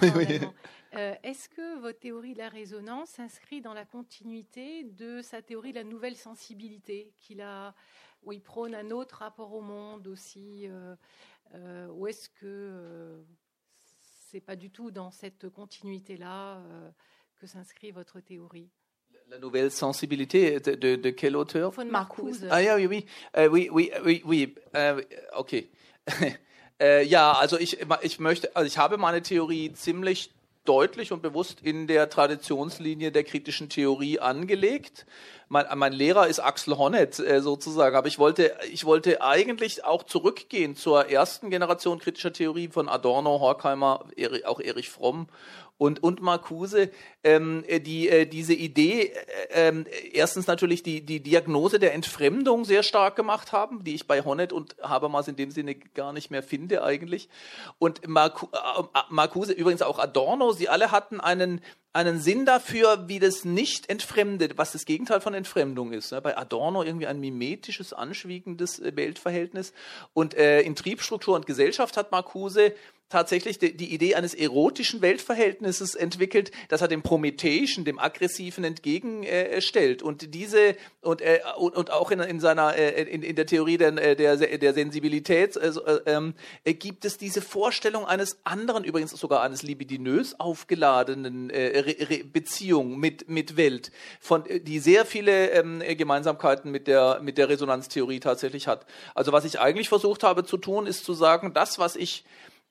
Est-ce que votre théorie de la résonance s'inscrit dans la continuité de sa théorie de la nouvelle sensibilité qu'il a, où il prône un autre rapport au monde aussi Ou est-ce que c'est pas du tout dans cette continuité-là que s'inscrit votre théorie La nouvelle sensibilité de, de, de quel auteur Von Marcuse. Ah ja, oui, oui, äh, oui, oui, oui, oui. Äh, okay. äh, ja, also ich, ich möchte, also ich habe meine Theorie ziemlich deutlich und bewusst in der Traditionslinie der kritischen Theorie angelegt. Mein, mein Lehrer ist Axel Honneth äh, sozusagen, aber ich wollte, ich wollte eigentlich auch zurückgehen zur ersten Generation kritischer Theorie von Adorno, Horkheimer, auch Erich Fromm und, und Marcuse, ähm, die äh, diese Idee, äh, äh, erstens natürlich die, die Diagnose der Entfremdung sehr stark gemacht haben, die ich bei Honnet und Habermas in dem Sinne gar nicht mehr finde eigentlich. Und Marcu äh, Marcuse, übrigens auch Adorno, sie alle hatten einen, einen Sinn dafür, wie das nicht entfremdet, was das Gegenteil von Entfremdung ist. Ne? Bei Adorno irgendwie ein mimetisches, anschwiegendes äh, Weltverhältnis. Und äh, in Triebstruktur und Gesellschaft hat Marcuse tatsächlich die, die, Idee eines erotischen Weltverhältnisses entwickelt, das er dem Prometheischen, dem Aggressiven entgegenstellt. Äh, und diese und, äh, und, und, auch in, in seiner äh, in, in, der Theorie der, äh, der, der Sensibilität äh, ähm, äh, gibt es diese Vorstellung eines anderen, übrigens sogar eines libidinös aufgeladenen äh, Beziehung mit mit Welt, von die sehr viele ähm, Gemeinsamkeiten mit der mit der Resonanztheorie tatsächlich hat. Also was ich eigentlich versucht habe zu tun, ist zu sagen, das was ich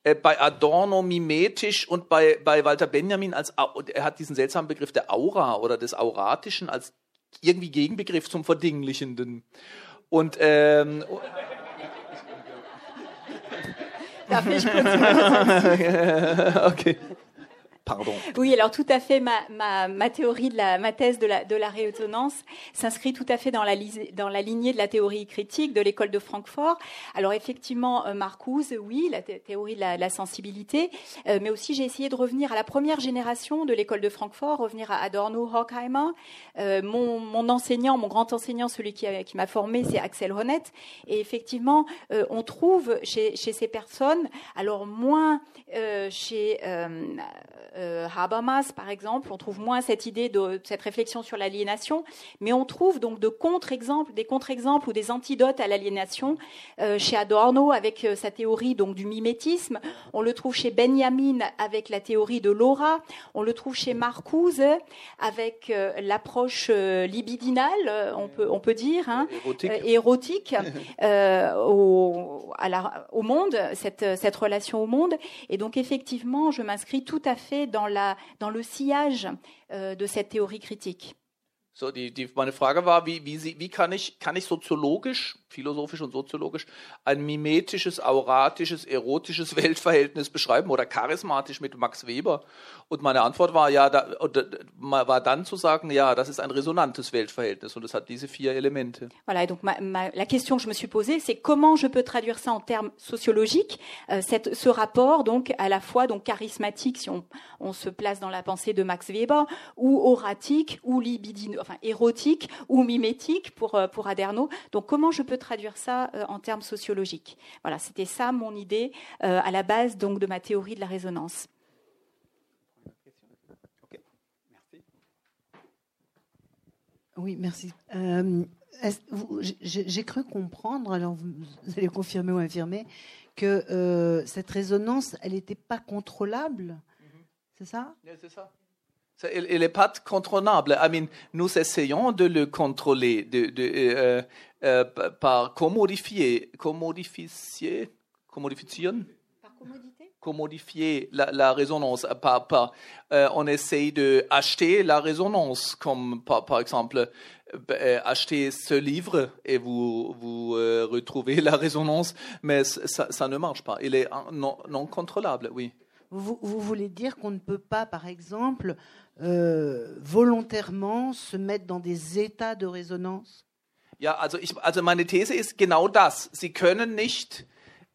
äh, bei Adorno mimetisch und bei, bei Walter Benjamin als, er hat diesen seltsamen Begriff der Aura oder des Auratischen als irgendwie Gegenbegriff zum Verdinglichenden. Und, ähm, Darf ich kurz Okay. Oui, alors tout à fait, ma, ma, ma théorie de la, ma thèse de la, de la résonance s'inscrit tout à fait dans la, dans la lignée de la théorie critique de l'école de Francfort. Alors effectivement, euh, Marcuse, oui, la théorie de la, la sensibilité, euh, mais aussi j'ai essayé de revenir à la première génération de l'école de Francfort, revenir à Adorno, Horkheimer. Euh, mon, mon, enseignant, mon grand enseignant, celui qui, qui m'a formé, c'est Axel Honneth. Et effectivement, euh, on trouve chez, chez, ces personnes, alors moins euh, chez euh, Habermas, par exemple, on trouve moins cette idée de cette réflexion sur l'aliénation, mais on trouve donc de contre-exemples, des contre-exemples ou des antidotes à l'aliénation euh, chez Adorno avec euh, sa théorie donc du mimétisme. On le trouve chez Benjamin avec la théorie de l'aura. On le trouve chez Marcuse avec euh, l'approche libidinale, on peut on peut dire, hein, érotique, érotique au, à la, au monde, cette cette relation au monde. Et donc effectivement, je m'inscris tout à fait dans, le sillage euh, de cette théorie critique. So, die, die, meine Frage war, wie, wie, wie kann, ich, kann ich soziologisch philosophisch und soziologisch ein mimetisches, auratisches, erotisches Weltverhältnis beschreiben oder charismatisch mit Max Weber? Und meine Antwort war ja, da, war dann zu sagen, ja, das ist ein resonantes Weltverhältnis und es hat diese vier Elemente. Voilà, donc ma, ma, la question que je me suis posée, c'est comment je peux traduire ça en termes sociologiques, euh, cette, ce rapport donc à la fois donc charismatique si on, on se place dans la pensée de Max Weber, ou auratique, ou libidineux, enfin érotique, ou mimétique pour euh, pour Adorno. Donc comment je peux traduire ça euh, en termes sociologiques? Voilà, c'était ça mon idée euh, à la base donc de ma théorie de la résonance. Oui, merci. Euh, J'ai cru comprendre, alors vous, allez confirmer ou infirmer, que euh, cette résonance, elle n'était pas contrôlable? Mm -hmm. C'est ça? Oui, c'est ça. Elle n'est pas contrôlable. I mean, nous essayons de le contrôler, de, de, euh, euh, par commodifier, commodifier, commodification? Par commodité? Commodifier la, la résonance. Par, par, euh, on essaye de acheter la résonance, comme par, par exemple euh, acheter ce livre et vous, vous euh, retrouvez la résonance, mais ça, ça, ne marche pas. Il est non, non contrôlable, oui. Vous, vous, voulez dire qu'on ne peut pas, par exemple, euh, volontairement se mettre dans des états de résonance Ja, also, ich, also meine These ist genau das. Sie können nicht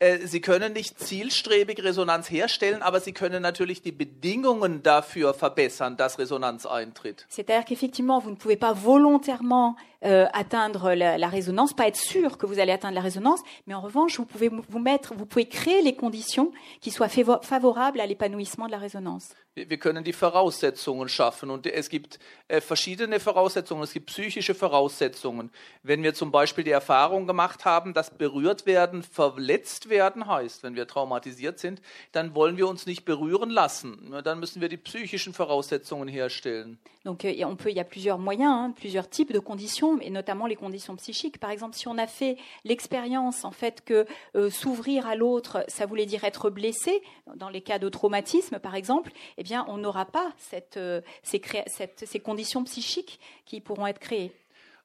äh, Sie können nicht zielstrebig Resonanz herstellen, aber Sie können natürlich die Bedingungen dafür verbessern, dass Resonanz eintritt. C'est-à-dire qu'effectivement, vous ne pouvez pas volontairement euh, atteindre la, la, résonance, pas être sûr que vous allez atteindre la résonance, mais en revanche, vous pouvez vous mettre, vous pouvez créer les conditions qui soient favorables à l'épanouissement de la résonance. Wir können die Voraussetzungen schaffen und es gibt äh, verschiedene Voraussetzungen. Es gibt psychische Voraussetzungen. Wenn wir zum Beispiel die Erfahrung gemacht haben, dass berührt werden, verletzt werden heißt, wenn wir traumatisiert sind, dann wollen wir uns nicht berühren lassen. Dann müssen wir die psychischen Voraussetzungen herstellen. Donc, euh, on peut, il y a plusieurs moyens, hein, plusieurs types de conditions et notamment les conditions psychiques. Par exemple, si on a fait l'expérience en fait que euh, s'ouvrir à l'autre, ça voulait dire être blessé, dans les cas de traumatisme par exemple, eh bien on n'aura pas euh, ces conditions psychiques qui pourront être créées.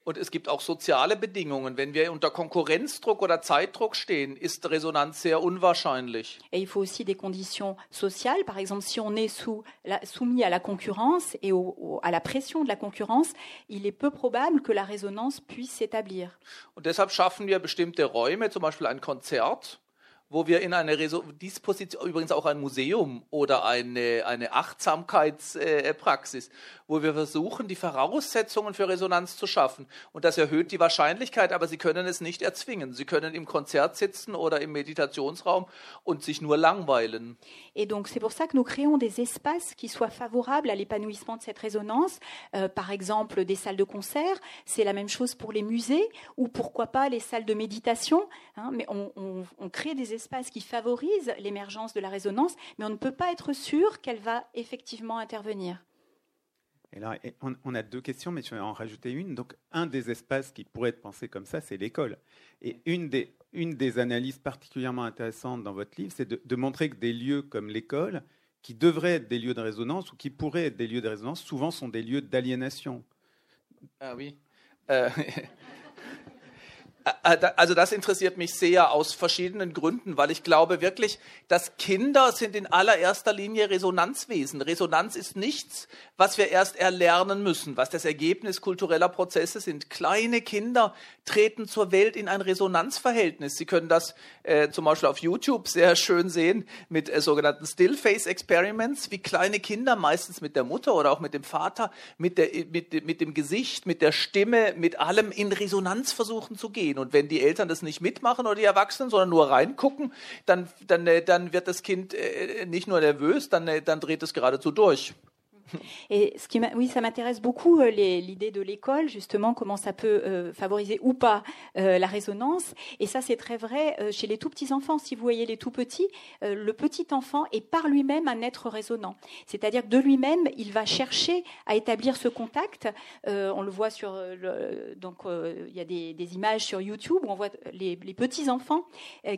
Und es gibt auch soziale Bedingungen. Wenn wir unter Konkurrenzdruck oder Zeitdruck stehen, ist Resonanz sehr unwahrscheinlich. Et il faut aussi des conditions sociales. Par exemple, si on est sous la, soumis à la concurrence et au, au, à la pression de la concurrence, il est peu probable que la résonance puisse s'établir. Und deshalb schaffen wir bestimmte Räume, zum Beispiel ein Konzert, wo wir in eine Disposition, übrigens auch ein Museum oder eine, eine Achtsamkeitspraxis, wo wir versuchen, die Voraussetzungen für Resonanz zu schaffen. Und das erhöht die Wahrscheinlichkeit, aber Sie können es nicht erzwingen. Sie können im Konzert sitzen oder im Meditationsraum und sich nur langweilen. Et donc c'est pour ça que nous créons des espaces qui soient favorables à l'épanouissement de cette résonance. Euh, par exemple, des salles de concert, c'est la même chose pour les musées ou pourquoi pas les salles de méditation. Hein, mais on, on, on crée des espaces qui favorisent l'émergence de la résonance, mais on ne peut pas être sûr qu'elle va effectivement intervenir. Et là, on, on, a deux questions, mais je vais en rajouter une. Donc, un des espaces qui pourrait être pensé comme ça, c'est l'école. Et une des, une des analyses particulièrement intéressantes dans votre livre, c'est de, de, montrer que des lieux comme l'école, qui devraient être des lieux de résonance ou qui pourraient être des lieux de résonance, souvent sont des lieux d'aliénation. Ah oui. Euh, Also das interessiert mich sehr aus verschiedenen Gründen, weil ich glaube wirklich, dass Kinder sind in allererster Linie Resonanzwesen. Resonanz ist nichts, was wir erst erlernen müssen, was das Ergebnis kultureller Prozesse sind. Kleine Kinder treten zur Welt in ein Resonanzverhältnis. Sie können das äh, zum Beispiel auf YouTube sehr schön sehen mit äh, sogenannten Still-Face-Experiments, wie kleine Kinder meistens mit der Mutter oder auch mit dem Vater, mit, der, mit, mit dem Gesicht, mit der Stimme, mit allem in Resonanz versuchen zu gehen. Und wenn die Eltern das nicht mitmachen oder die Erwachsenen, sondern nur reingucken, dann, dann, äh, dann wird das Kind äh, nicht nur nervös, dann, äh, dann dreht es geradezu durch. Et oui, ça m'intéresse beaucoup euh, l'idée de l'école, justement, comment ça peut euh, favoriser ou pas euh, la résonance. Et ça, c'est très vrai chez les tout petits enfants. Si vous voyez les tout petits, le petit enfant est par lui-même un être résonant. C'est-à-dire que de lui-même, il va chercher à établir ce contact. On le voit sur, donc il y a des, des, images sur YouTube où on voit les, les petits enfants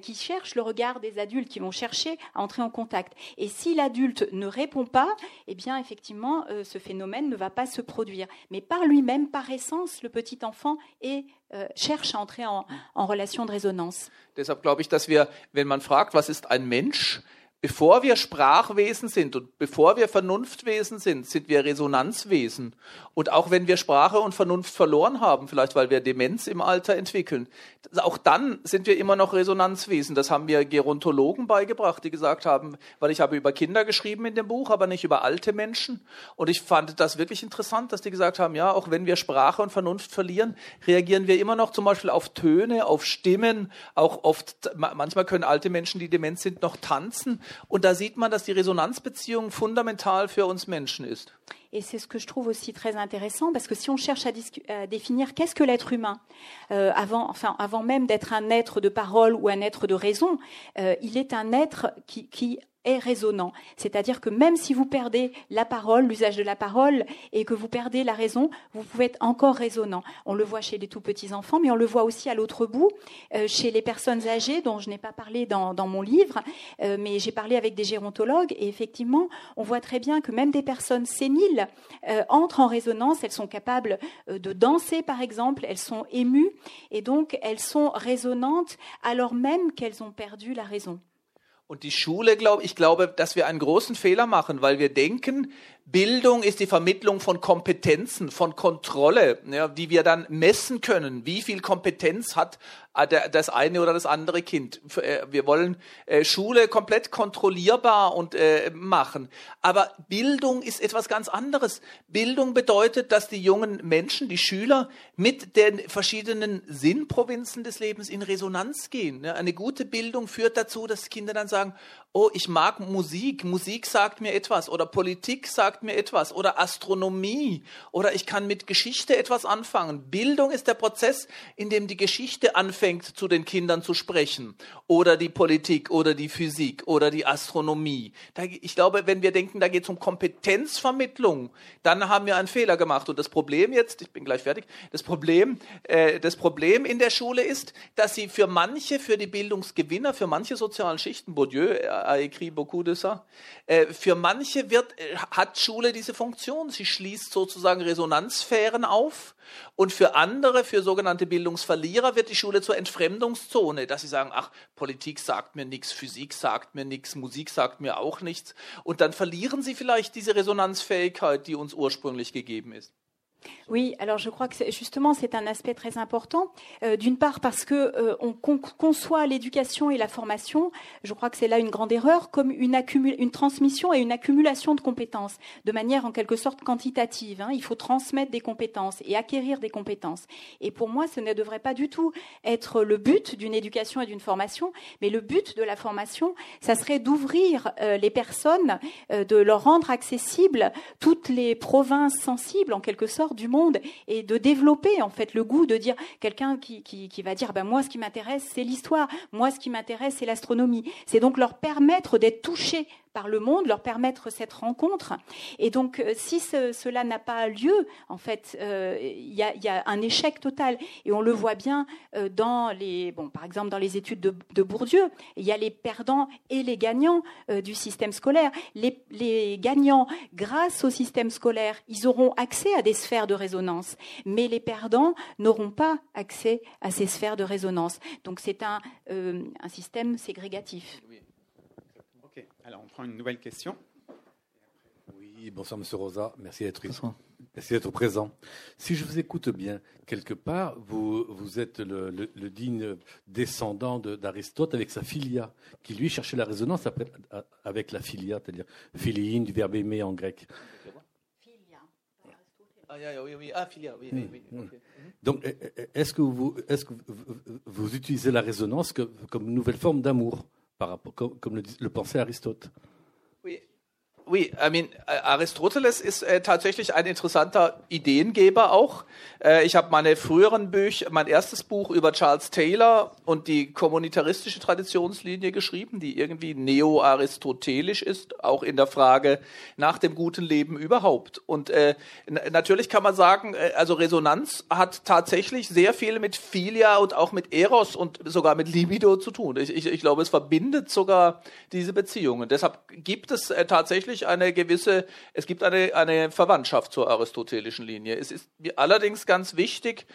qui cherchent le regard des adultes, qui vont chercher à entrer en contact. Et si l'adulte ne répond pas, eh bien, effectivement euh, ce phénomène ne va pas se produire. Mais par lui-même, par essence, le petit enfant est, euh, cherche à entrer en, en relation de résonance. Deshalb glaube ich, dass wir, wenn man fragt, was ist ein Mensch, Bevor wir Sprachwesen sind und bevor wir Vernunftwesen sind, sind wir Resonanzwesen. Und auch wenn wir Sprache und Vernunft verloren haben, vielleicht weil wir Demenz im Alter entwickeln, auch dann sind wir immer noch Resonanzwesen. Das haben mir Gerontologen beigebracht, die gesagt haben, weil ich habe über Kinder geschrieben in dem Buch, aber nicht über alte Menschen. Und ich fand das wirklich interessant, dass die gesagt haben, ja, auch wenn wir Sprache und Vernunft verlieren, reagieren wir immer noch zum Beispiel auf Töne, auf Stimmen, auch oft, manchmal können alte Menschen, die Demenz sind, noch tanzen. Und da sieht man, dass die Resonanzbeziehung fundamental für uns Menschen ist. Et c'est ce que je trouve aussi très intéressant, parce que si on cherche à, définir qu'est-ce que l'être humain, euh, avant, enfin, avant même d'être un être de parole ou un être de raison, euh, il est un être qui, qui est résonnant. C'est-à-dire que même si vous perdez la parole, l'usage de la parole, et que vous perdez la raison, vous pouvez être encore résonnant. On le voit chez les tout petits enfants, mais on le voit aussi à l'autre bout, euh, chez les personnes âgées, dont je n'ai pas parlé dans, mon livre, euh, mais j'ai parlé avec des gérontologues, et effectivement, on voit très bien que même des personnes séniles euh, entrent en résonance, elles sont capables de danser, par exemple, elles sont émues, et donc elles sont résonnantes alors même qu'elles ont perdu la raison. Und die Schule, glaube ich, glaube, dass wir einen großen Fehler machen, weil wir denken, Bildung ist die Vermittlung von Kompetenzen, von Kontrolle, ja, die wir dann messen können. Wie viel Kompetenz hat äh, das eine oder das andere Kind? Äh, wir wollen äh, Schule komplett kontrollierbar und machen. Aber Bildung ist etwas ganz anderes. Bildung bedeutet, dass die jungen Menschen, die Schüler mit den verschiedenen Sinnprovinzen des Lebens in Resonanz gehen. Eine gute Bildung führt dazu, dass Kinder dann sagen, oh, ich mag Musik, Musik sagt mir etwas oder Politik sagt mir etwas oder Astronomie oder ich kann mit Geschichte etwas anfangen. Bildung ist der Prozess, in dem die Geschichte anfängt, zu den Kindern zu sprechen oder die Politik oder die Physik oder die Astronomie. Da, ich glaube, wenn wir denken, da geht es um Kompetenzvermittlung, dann haben wir einen Fehler gemacht. Und das Problem jetzt, ich bin gleich fertig, das Problem, äh, das Problem in der Schule ist, dass sie für manche, für die Bildungsgewinner, für manche sozialen Schichten, Bourdieu a écrit beaucoup de ça, äh, für manche wird, äh, hat Schule diese Funktion. Sie schließt sozusagen Resonanzsphären auf. Und für andere, für sogenannte Bildungsverlierer, wird die Schule zur Entfremdungszone, dass sie sagen, ach, Politik sagt mir nichts, Physik sagt mir nichts, Musik sagt mir auch nichts. Und dann verlieren sie vielleicht diese Resonanzfähigkeit, die uns ursprünglich gegeben ist. Oui, alors je crois que justement c'est un aspect très important. Euh, d'une part parce que euh, on conçoit l'éducation et la formation, je crois que c'est là une grande erreur, comme une, une, transmission et une accumulation de compétences, de manière en quelque sorte quantitative. Hein. Il faut transmettre des compétences et acquérir des compétences. Et pour moi, ce ne devrait pas du tout être le but d'une éducation et d'une formation, mais le but de la formation, ça serait d'ouvrir euh, les personnes, de leur rendre accessibles toutes les provinces sensibles en quelque sorte du monde et de développer en fait le goût de dire quelqu'un qui, qui, va dire ben moi ce qui m'intéresse c'est l'histoire, moi ce qui m'intéresse c'est l'astronomie. C'est donc leur permettre d'être touchés par le monde, leur permettre cette rencontre. Et donc, euh, si cela n'a pas lieu, en fait, euh, il y, a, un échec total. Et on le voit bien euh, dans les, bon, par exemple, dans les études de, Bourdieu, il y a les perdants et les gagnants du système scolaire. Les, gagnants, grâce au système scolaire, ils auront accès à des sphères de résonance, mais les perdants n'auront pas accès à ces sphères de résonance. Donc, c'est un, un système ségrégatif. Alors, on prend une nouvelle question. Oui, bonsoir, Monsieur Rosa. Merci d'être Merci d'être présent. Si je vous écoute bien, quelque part, vous, vous êtes le, digne descendant d'Aristote avec sa filia, qui lui cherchait la résonance avec la filia, c'est-à-dire philiine, du verbe aimer en grec. Filia. Ah, oui, oui, ah, filia, oui, oui, oui. Hmm, hmm. Donc, est-ce que, vous, est que vous, utilisez la résonance comme une nouvelle forme d'amour? Par rapport, comme, le pensait Aristote. Oui, I mean, Aristoteles ist äh, tatsächlich ein interessanter Ideengeber auch. Äh, ich habe meine früheren Bücher, mein erstes Buch über Charles Taylor und die kommunitaristische Traditionslinie geschrieben, die irgendwie neo-aristotelisch ist, auch in der Frage nach dem guten Leben überhaupt. Und äh, natürlich kann man sagen, äh, also Resonanz hat tatsächlich sehr viel mit Philia und auch mit Eros und sogar mit Libido zu tun. Ich, ich, ich glaube, es verbindet sogar diese Beziehungen. Deshalb gibt es äh, tatsächlich natürlich eine gewisse, es gibt eine, eine Verwandtschaft zur aristotelischen Linie. Es ist allerdings ganz wichtig,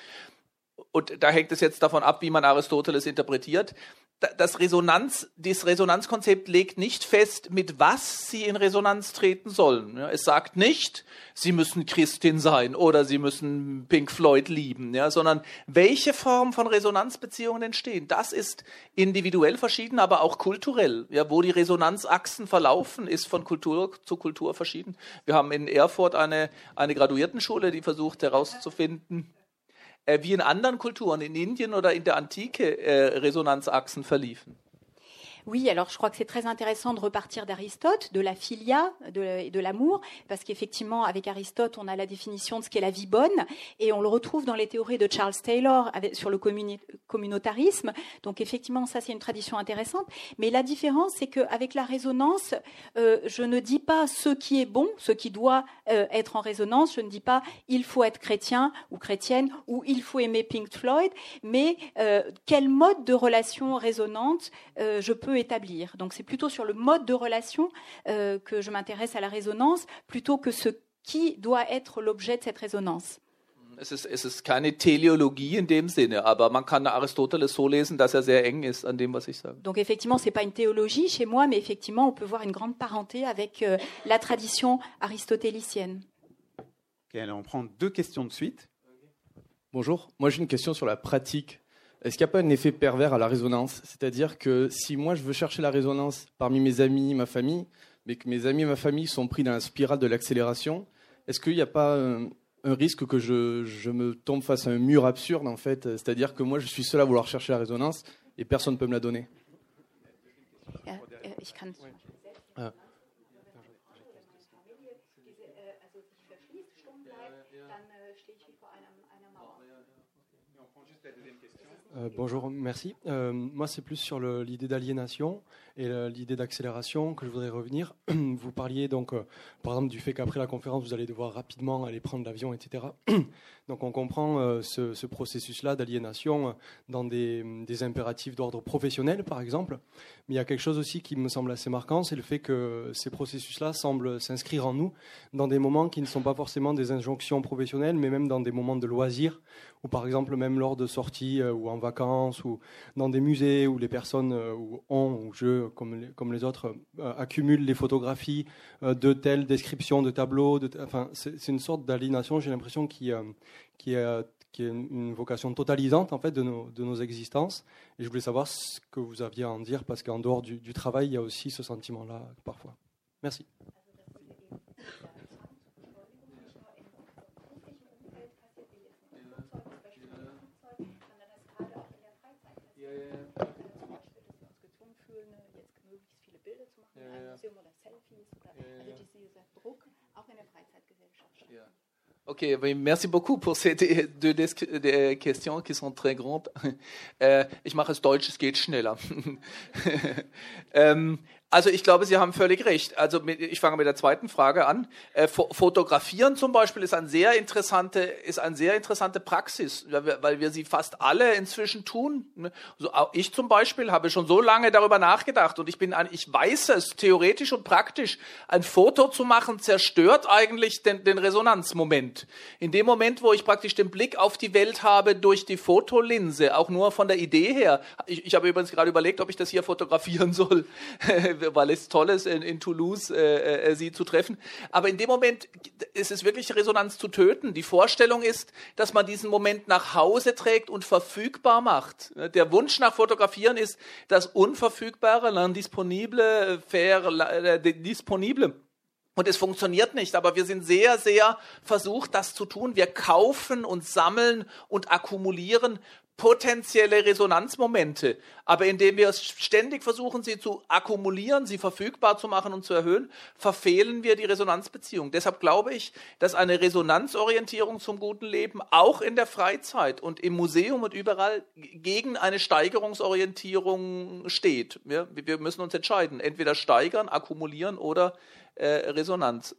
und da hängt es jetzt davon ab, wie man Aristoteles interpretiert, das Resonanz, das Resonanzkonzept legt nicht fest, mit was sie in Resonanz treten sollen. Es sagt nicht, sie müssen Christin sein oder sie müssen Pink Floyd lieben, ja, sondern welche Form von Resonanzbeziehungen entstehen. Das ist individuell verschieden, aber auch kulturell. Ja, wo die Resonanzachsen verlaufen, ist von Kultur zu Kultur verschieden. Wir haben in Erfurt eine, eine Graduiertenschule, die versucht herauszufinden, äh, wie in anderen Kulturen, in Indien oder in der Antike, äh, Resonanzachsen verliefen. Oui, alors je crois que c'est très intéressant de repartir d'Aristote, de la philia et de l'amour, parce qu'effectivement, avec Aristote, on a la définition de ce qu'est la vie bonne, et on le retrouve dans les théories de Charles Taylor sur le communautarisme. Donc effectivement, ça c'est une tradition intéressante. Mais la différence, c'est qu'avec la résonance, euh, je ne dis pas ce qui est bon, ce qui doit euh, être en résonance. Je ne dis pas il faut être chrétien ou chrétienne ou il faut aimer Pink Floyd, mais euh, quel mode de relation résonante je peux établir. Donc c'est plutôt sur le mode de relation euh, que je m'intéresse à la résonance, plutôt que ce qui doit être l'objet de cette résonance. Es ist, es ist keine Teleologie in dem Sinne, aber man kann Aristoteles so lesen, dass er sehr eng ist an dem, was ich sage. Donc effectivement, c'est pas une théologie chez moi, mais effectivement, on peut voir une grande parenté avec euh, la tradition aristotélicienne. Ok, alors on prend deux questions de suite. Bonjour, moi j'ai une question sur la pratique est-ce qu'il n'y a pas un effet pervers à la résonance? C'est-à-dire que si moi je veux chercher la résonance parmi mes amis, ma famille, mais que mes amis et ma famille sont pris dans la spirale de l'accélération, est-ce qu'il n'y a pas un, risque que je, me tombe face à un mur absurde en fait? C'est-à-dire que moi je suis seul à vouloir chercher la résonance et personne ne peut me la donner. Euh, bonjour, merci. Euh, moi, c'est plus sur l'idée d'aliénation et l'idée d'accélération que je voudrais revenir. Vous parliez donc, euh, par exemple, du fait qu'après la conférence, vous allez devoir rapidement aller prendre l'avion, etc. Donc, on comprend ce, processus-là d'aliénation dans des, des impératifs d'ordre professionnel, par exemple. Mais il y a quelque chose aussi qui me semble assez marquant, c'est le fait que ces processus-là semblent s'inscrire en nous dans des moments qui ne sont pas forcément des injonctions professionnelles, mais même dans des moments de loisirs, ou par exemple même lors de sorties ou en vacances ou dans des musées où les personnes euh, ont ou je comme les, autres euh, accumulent les photographies euh, de telles descriptions de tableaux. Enfin, c'est une sorte d'aliénation. J'ai l'impression qui est qui est une vocation totalisante en fait de nos, existences. Et je voulais savoir ce que vous aviez à en dire parce qu'en dehors du travail, il y a aussi ce sentiment-là parfois. Merci. Ok, merci beaucoup pour ces deux questions qui sont très grandes. Äh, ich mache es deutsch, es geht schneller. Also ich glaube, Sie haben völlig recht. Also mit, ich fange mit der zweiten Frage an. Äh, fotografieren zum Beispiel ist ein sehr interessante, ist eine sehr interessante Praxis, weil wir, weil wir sie fast alle inzwischen tun. Also auch ich zum Beispiel habe schon so lange darüber nachgedacht und ich bin ein, ich weiß es theoretisch und praktisch. Ein Foto zu machen zerstört eigentlich den, den Resonanzmoment. In dem Moment, wo ich praktisch den Blick auf die Welt habe durch die Fotolinse, auch nur von der Idee her. Ich, ich habe übrigens gerade überlegt, ob ich das hier fotografieren soll weil es toll ist, in, in Toulouse äh, äh, sie zu treffen. Aber in dem Moment ist es wirklich Resonanz zu töten. Die Vorstellung ist, dass man diesen Moment nach Hause trägt und verfügbar macht. Der Wunsch nach Fotografieren ist das Unverfügbare, l'indisponible, faire, äh, disponible. Und es funktioniert nicht, aber wir sind sehr, sehr versucht, das zu tun. Wir kaufen und sammeln und akkumulieren potenzielle Resonanzmomente. Aber indem wir ständig versuchen, sie zu akkumulieren, sie verfügbar zu machen und zu erhöhen, verfehlen wir die Resonanzbeziehung. Deshalb glaube ich, dass eine Resonanzorientierung zum guten Leben auch in der Freizeit und im Museum und überall gegen eine Steigerungsorientierung steht. Wir, wir müssen uns entscheiden, entweder steigern, akkumulieren oder äh, Resonanz.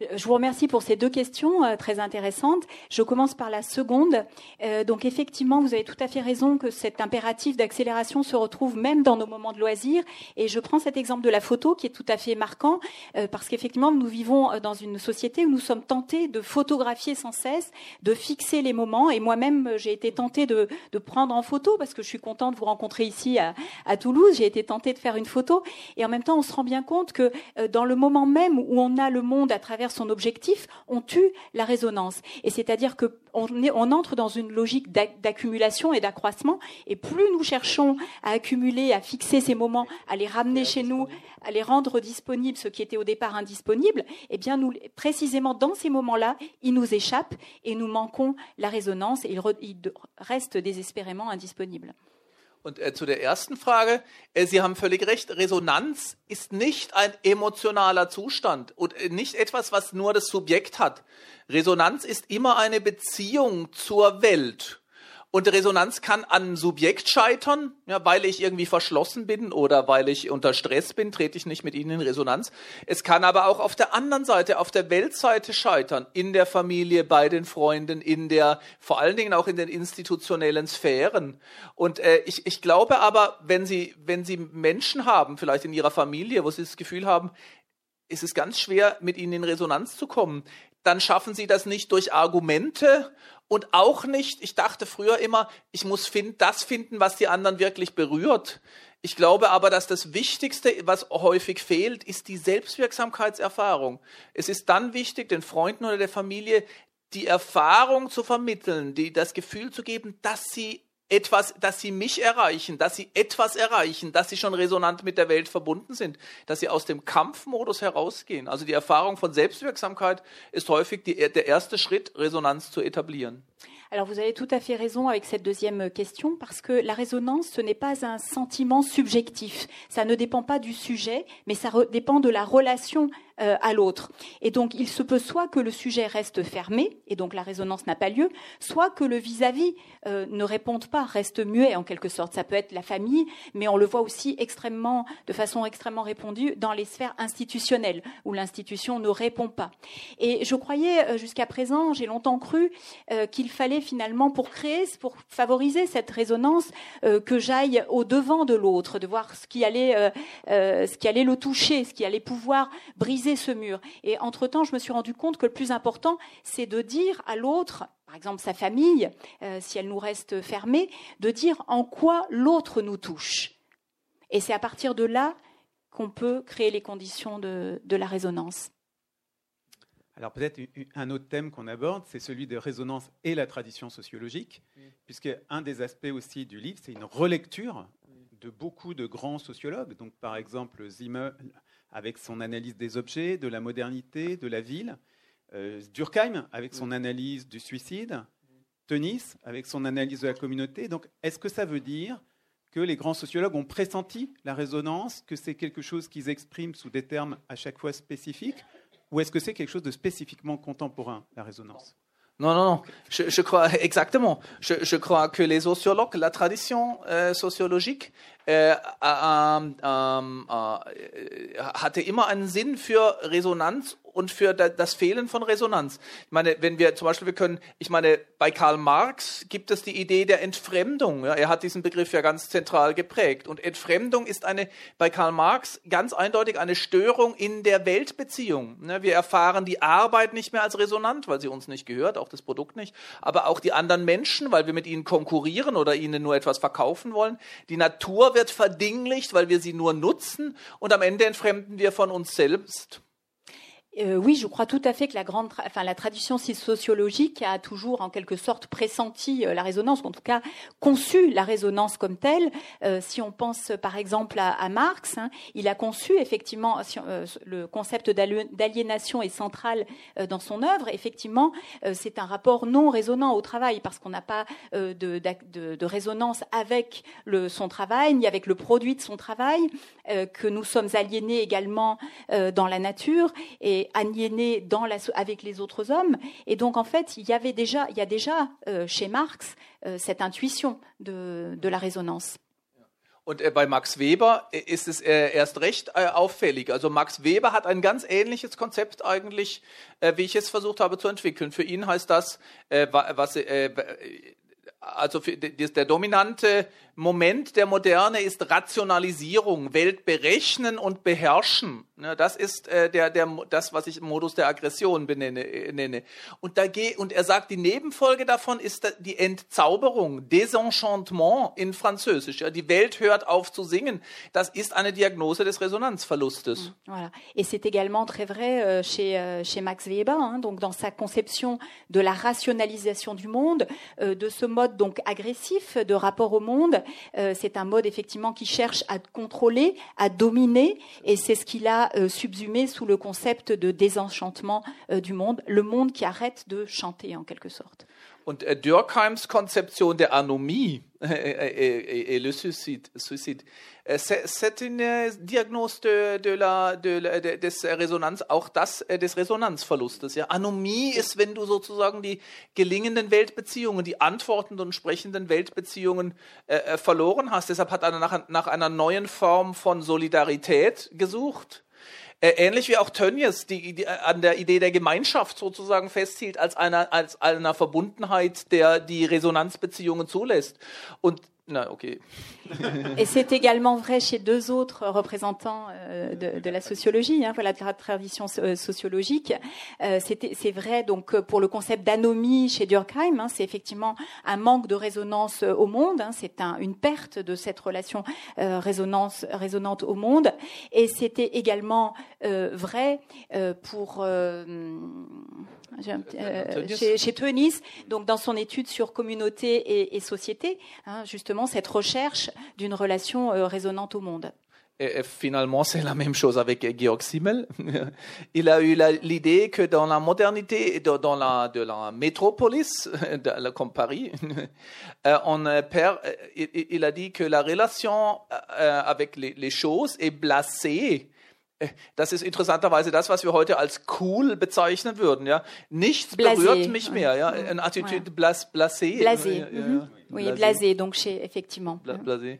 Je vous remercie pour ces deux questions euh, très intéressantes. Je commence par la seconde. Euh, donc effectivement, vous avez tout à fait raison que cet impératif d'accélération se retrouve même dans nos moments de loisirs. Et je prends cet exemple de la photo qui est tout à fait marquant euh, parce qu'effectivement, nous vivons dans une société où nous sommes tentés de photographier sans cesse, de fixer les moments. Et moi-même, j'ai été tentée de, prendre en photo parce que je suis contente de vous rencontrer ici à, à Toulouse. J'ai été tentée de faire une photo. Et en même temps, on se rend bien compte que dans le moment même où on a le monde à travers son objectif, on tue la résonance. Et c'est-à-dire qu'on on entre dans une logique d'accumulation et d'accroissement. Et plus nous cherchons à accumuler, à fixer ces moments, à les ramener chez nous, à les rendre disponibles, ce qui était au départ indisponible, eh bien, nous, précisément dans ces moments-là, ils nous échappent et nous manquons la résonance et ils restent désespérément indisponibles. Und äh, zu der ersten Frage, äh, Sie haben völlig recht, Resonanz ist nicht ein emotionaler Zustand und äh, nicht etwas, was nur das Subjekt hat. Resonanz ist immer eine Beziehung zur Welt. Und Resonanz kann an Subjekt scheitern, ja, weil ich irgendwie verschlossen bin oder weil ich unter Stress bin, trete ich nicht mit ihnen in Resonanz. Es kann aber auch auf der anderen Seite, auf der Weltseite scheitern, in der Familie, bei den Freunden, in der, vor allen Dingen auch in den institutionellen Sphären. Und äh, ich, ich glaube aber, wenn Sie, wenn Sie Menschen haben, vielleicht in Ihrer Familie, wo Sie das Gefühl haben, ist es ganz schwer, mit ihnen in Resonanz zu kommen. Dann schaffen sie das nicht durch Argumente und auch nicht, ich dachte früher immer, ich muss find, das finden, was die anderen wirklich berührt. Ich glaube aber, dass das Wichtigste, was häufig fehlt, ist die Selbstwirksamkeitserfahrung. Es ist dann wichtig, den Freunden oder der Familie die Erfahrung zu vermitteln, die, das Gefühl zu geben, dass sie etwas, dass sie mich erreichen, dass sie etwas erreichen, dass sie schon resonant mit der Welt verbunden sind, dass sie aus dem Kampfmodus herausgehen. Also die Erfahrung von Selbstwirksamkeit ist häufig die, der erste Schritt, Resonanz zu etablieren. Alors vous avez tout à fait raison avec cette deuxième question parce que la résonance, ce n'est pas un sentiment subjectif. Ça ne dépend pas du sujet, mais ça dépend de la relation euh, à l'autre. Et donc, il se peut soit que le sujet reste fermé, et donc la résonance n'a pas lieu, soit que le vis-à-vis euh, ne réponde pas, reste muet en quelque sorte. Ça peut être la famille, mais on le voit aussi extrêmement, de façon extrêmement répandue dans les sphères institutionnelles, où l'institution ne répond pas. Et je croyais euh, jusqu'à présent, j'ai longtemps cru qu'il fallait finalement, pour créer, pour favoriser cette résonance, que j'aille au devant de l'autre, de voir ce qui allait, ce qui allait le toucher, ce qui allait pouvoir briser ce mur. Et entre-temps, je me suis rendu compte que le plus important, c'est de dire à l'autre, par exemple sa famille, euh, si elle nous reste fermée, de dire en quoi l'autre nous touche. Et c'est à partir de là qu'on peut créer les conditions de, la résonance. Alors peut-être un autre thème qu'on aborde, c'est celui de résonance et la tradition sociologique, puisque un des aspects aussi du livre, c'est une relecture de beaucoup de grands sociologues. Donc par exemple Zimmer, avec son analyse des objets, de la modernité, de la ville. Euh, Durkheim avec son analyse du suicide. Tenis avec son analyse de la communauté. Donc, est-ce que ça veut dire que les grands sociologues ont pressenti la résonance, que c'est quelque chose qu'ils expriment sous des termes à chaque fois spécifiques, ou est-ce que c'est quelque chose de spécifiquement contemporain, la résonance? Non, non, non. Je, crois exactement. Je, crois que les sociologues, la tradition euh, sociologique, äh, ähm, ähm, äh, hatte immer einen Sinn für Resonanz und für das Fehlen von Resonanz. Ich meine, wenn wir zum Beispiel, wir können, ich meine, bei Karl Marx gibt es die Idee der Entfremdung. Ja, er hat diesen Begriff ja ganz zentral geprägt. Und Entfremdung ist eine, bei Karl Marx ganz eindeutig eine Störung in der Weltbeziehung. Ne, wir erfahren die Arbeit nicht mehr als resonant, weil sie uns nicht gehört, auch das Produkt nicht, aber auch die anderen Menschen, weil wir mit ihnen konkurrieren oder ihnen nur etwas verkaufen wollen. Die Natur wird verdinglicht, weil wir sie nur nutzen und am Ende entfremden wir von uns selbst. Euh, oui, je crois tout à fait que la grande, enfin la tradition sociologique a toujours en quelque sorte pressenti euh, la résonance, en tout cas conçu la résonance comme telle. Euh, si on pense par exemple à, Marx, hein, il a conçu effectivement le concept d'aliénation est central dans son œuvre. Effectivement, c'est un rapport non résonant au travail parce qu'on n'a pas de, résonance avec son travail ni avec le produit de son travail, que nous sommes aliénés également dans la nature et aliéné dans la, avec les autres hommes. Et donc, en fait, il y avait déjà, il y a déjà euh, chez Marx euh, cette intuition de, de la résonance. Und äh, bei Max Weber äh, ist es äh, erst recht auffällig. Also Max Weber hat ein ganz ähnliches Konzept eigentlich, wie ich es versucht habe zu entwickeln. Für ihn heißt das, was, also der dominante Moment der Moderne ist Rationalisierung, Welt berechnen und beherrschen. Ne, das ist äh, der, der, das, was ich Modus der Aggression benenne. Äh, nenne. Und, da geh, und er sagt, die Nebenfolge davon ist die Entzauberung, Désenchantement in Französisch. Ja, die Welt hört auf zu singen. Das ist eine Diagnose des Resonanzverlustes. Mm, voilà. Et c'est également très vrai euh, chez, euh, chez Max Weber, hein, donc dans sa conception de la rationalisation du monde, euh, de ce mode donc agressif de rapport au monde c'est un mode effectivement qui cherche à contrôler, à dominer, et c'est ce qu'il a euh, subsumé sous le concept de désenchantement euh, du monde, le monde qui arrête de chanter en quelque sorte. Und äh, Durkheims Konzeption der Anomie et, le suicide, suicide c'est une Diagnose de, de la, de, de, des Resonanz, auch das äh, des Resonanzverlustes. Ja. Anomie ist, wenn du sozusagen die gelingenden Weltbeziehungen, die antwortenden und sprechenden Weltbeziehungen äh, äh, verloren hast. Deshalb hat er nach, nach einer neuen Form von Solidarität gesucht. Äh, ähnlich wie auch Tönnies die, die, an der Idee der Gemeinschaft sozusagen festhielt als einer, als einer Verbundenheit, der die Resonanzbeziehungen zulässt. Und Non, ok. Et c'est également vrai chez deux autres représentants euh, de, la sociologie, hein, voilà, de la tradition euh, sociologique. Euh, c'est vrai donc pour le concept d'anomie chez Durkheim, hein, c'est effectivement un manque de résonance au monde, hein, c'est un, une perte de cette relation euh, résonance résonante au monde. Et c'était également euh, vrai euh, pour euh, chez, chez donc dans son étude sur communauté et, et société, hein, justement cette recherche d'une relation euh, résonante au monde. Et, finalement, c'est la même chose avec Georg Simmel. Il a eu l'idée que dans la modernité, dans la, de la métropolis, comme Paris, euh, on perd, il, il, a dit que la relation avec les, les choses est blasée das ist interessanterweise das, was wir heute als cool bezeichnen würden. Ja, nichts Blasé. berührt mich mehr. Ja, eine Attitude blas, blasé. Blasé. Ja, ja, Mhm. ja. Oui, blasé, donc chez, effectivement. Bla- blasé.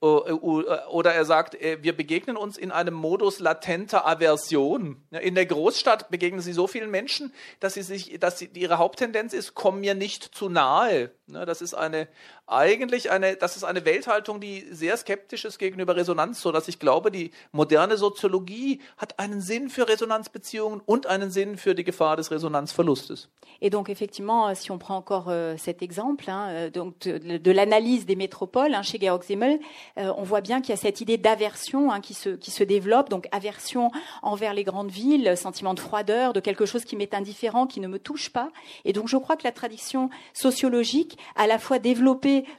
O- Oder er sagt, äh, wir begegnen uns in einem Modus latenter Aversion. Ja, In der Großstadt begegnen sie so vielen Menschen, dass sie sich, dass sie, ihre Haupttendenz ist, komm mir nicht zu nahe. Ja, Das ist eine, eigentlich eine, das ist eine Welthaltung, die sehr skeptisch ist gegenüber Resonanz, so dass ich glaube, die moderne Soziologie hat einen Sinn für Resonanzbeziehungen und einen Sinn für die Gefahr des Resonanzverlustes. Et donc effectivement, si on prend encore euh, cet exemple, hein, euh, donc de, de l'analyse des métropoles hein, chez Georg Simmel, euh, on voit bien qu'il y a cette idée d'aversion hein, qui se qui se développe, donc aversion envers les grandes villes, sentiment de froideur, de quelque chose qui m'est indifférent, qui ne me touche pas. Et donc je crois que la tradition sociologique à la fois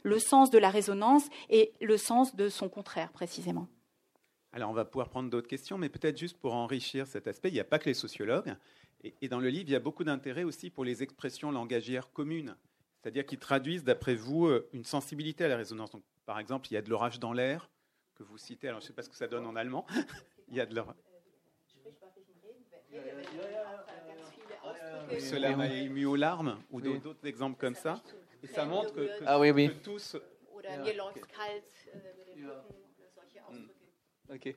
le sens de la résonance et le sens de son contraire précisément. Alors, on va pouvoir prendre d'autres questions, mais peut-être juste pour enrichir cet aspect, il n'y a pas que les sociologues. Et, et dans le livre, il y a beaucoup d'intérêt aussi pour les expressions langagières communes, c'est-à-dire qui traduisent, d'après vous, euh, une sensibilité à la résonance. Donc, par exemple, il y a de l'orage dans l'air, que vous citez. Alors, je ne sais pas ce que ça donne en allemand. il y a de l'orage. Cela m'a ému aux larmes, ou Oui. d'autres exemples comme ça. Et ça montre que, que- Ah oui, oui. que tous. Okay.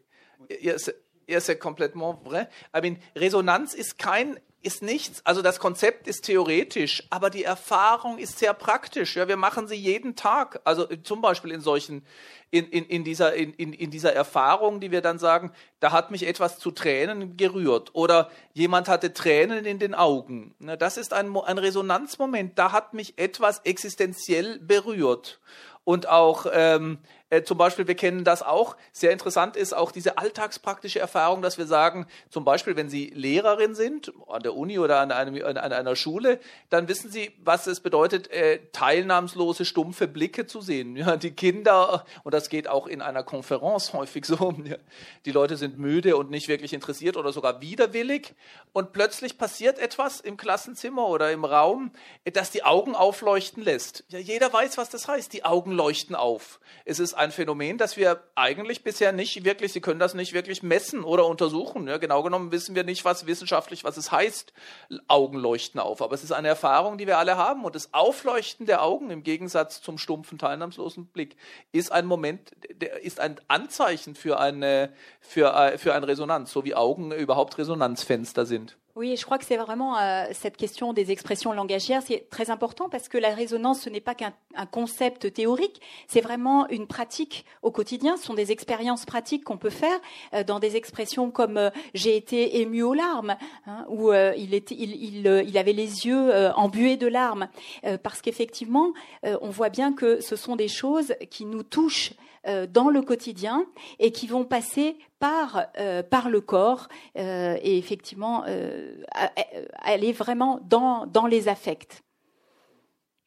Ja, ist, ja, ist ja complètement vrai. I mean, Resonanz ist kein, ist nichts. Also das Konzept ist theoretisch, aber die Erfahrung ist sehr praktisch. Ja, wir machen sie jeden Tag. Also zum Beispiel in solchen, in, in, in dieser, in, in, in dieser Erfahrung, die wir dann sagen, da hat mich etwas zu Tränen gerührt oder jemand hatte Tränen in den Augen. Na, das ist ein, ein Resonanzmoment. Da hat mich etwas existenziell berührt. Und auch ähm, äh, zum Beispiel, wir kennen das auch, sehr interessant ist auch diese alltagspraktische Erfahrung, dass wir sagen, zum Beispiel, wenn Sie Lehrerin sind, an der Uni oder an, einem, an, einer Schule, dann wissen Sie, was es bedeutet, äh, teilnahmslose, stumpfe Blicke zu sehen. Ja, die Kinder, und das geht auch in einer Konferenz häufig so, die Leute sind müde und nicht wirklich interessiert oder sogar widerwillig und plötzlich passiert etwas im Klassenzimmer oder im Raum, äh, das die Augen aufleuchten lässt. Ja, jeder weiß, was das heißt. Die Augen leuchten auf. Es ist ein Phänomen, das wir eigentlich bisher nicht wirklich, Sie können das nicht wirklich messen oder untersuchen. Ja, genau genommen wissen wir nicht, was wissenschaftlich, was es heißt, Augen leuchten auf. Aber es ist eine Erfahrung, die wir alle haben. Und das Aufleuchten der Augen im Gegensatz zum stumpfen, teilnahmslosen Blick ist ein Moment, ist ein Anzeichen für eine, für, äh, für eine Resonanz, so wie Augen überhaupt Resonanzfenster sind. Oui, je crois que c'est vraiment euh, cette question des expressions langagières, c'est très important parce que la résonance, ce n'est pas qu'un un concept théorique, c'est vraiment une pratique au quotidien. Ce sont des expériences pratiques qu'on peut faire euh, dans des expressions comme euh, j'ai été ému aux larmes, hein, ou il, il, avait les yeux embués de larmes, parce qu'effectivement, on voit bien que ce sont des choses qui nous touchent dans le quotidien et qui vont passer par, euh, par le corps euh, et effectivement euh, aller vraiment dans, dans les affects.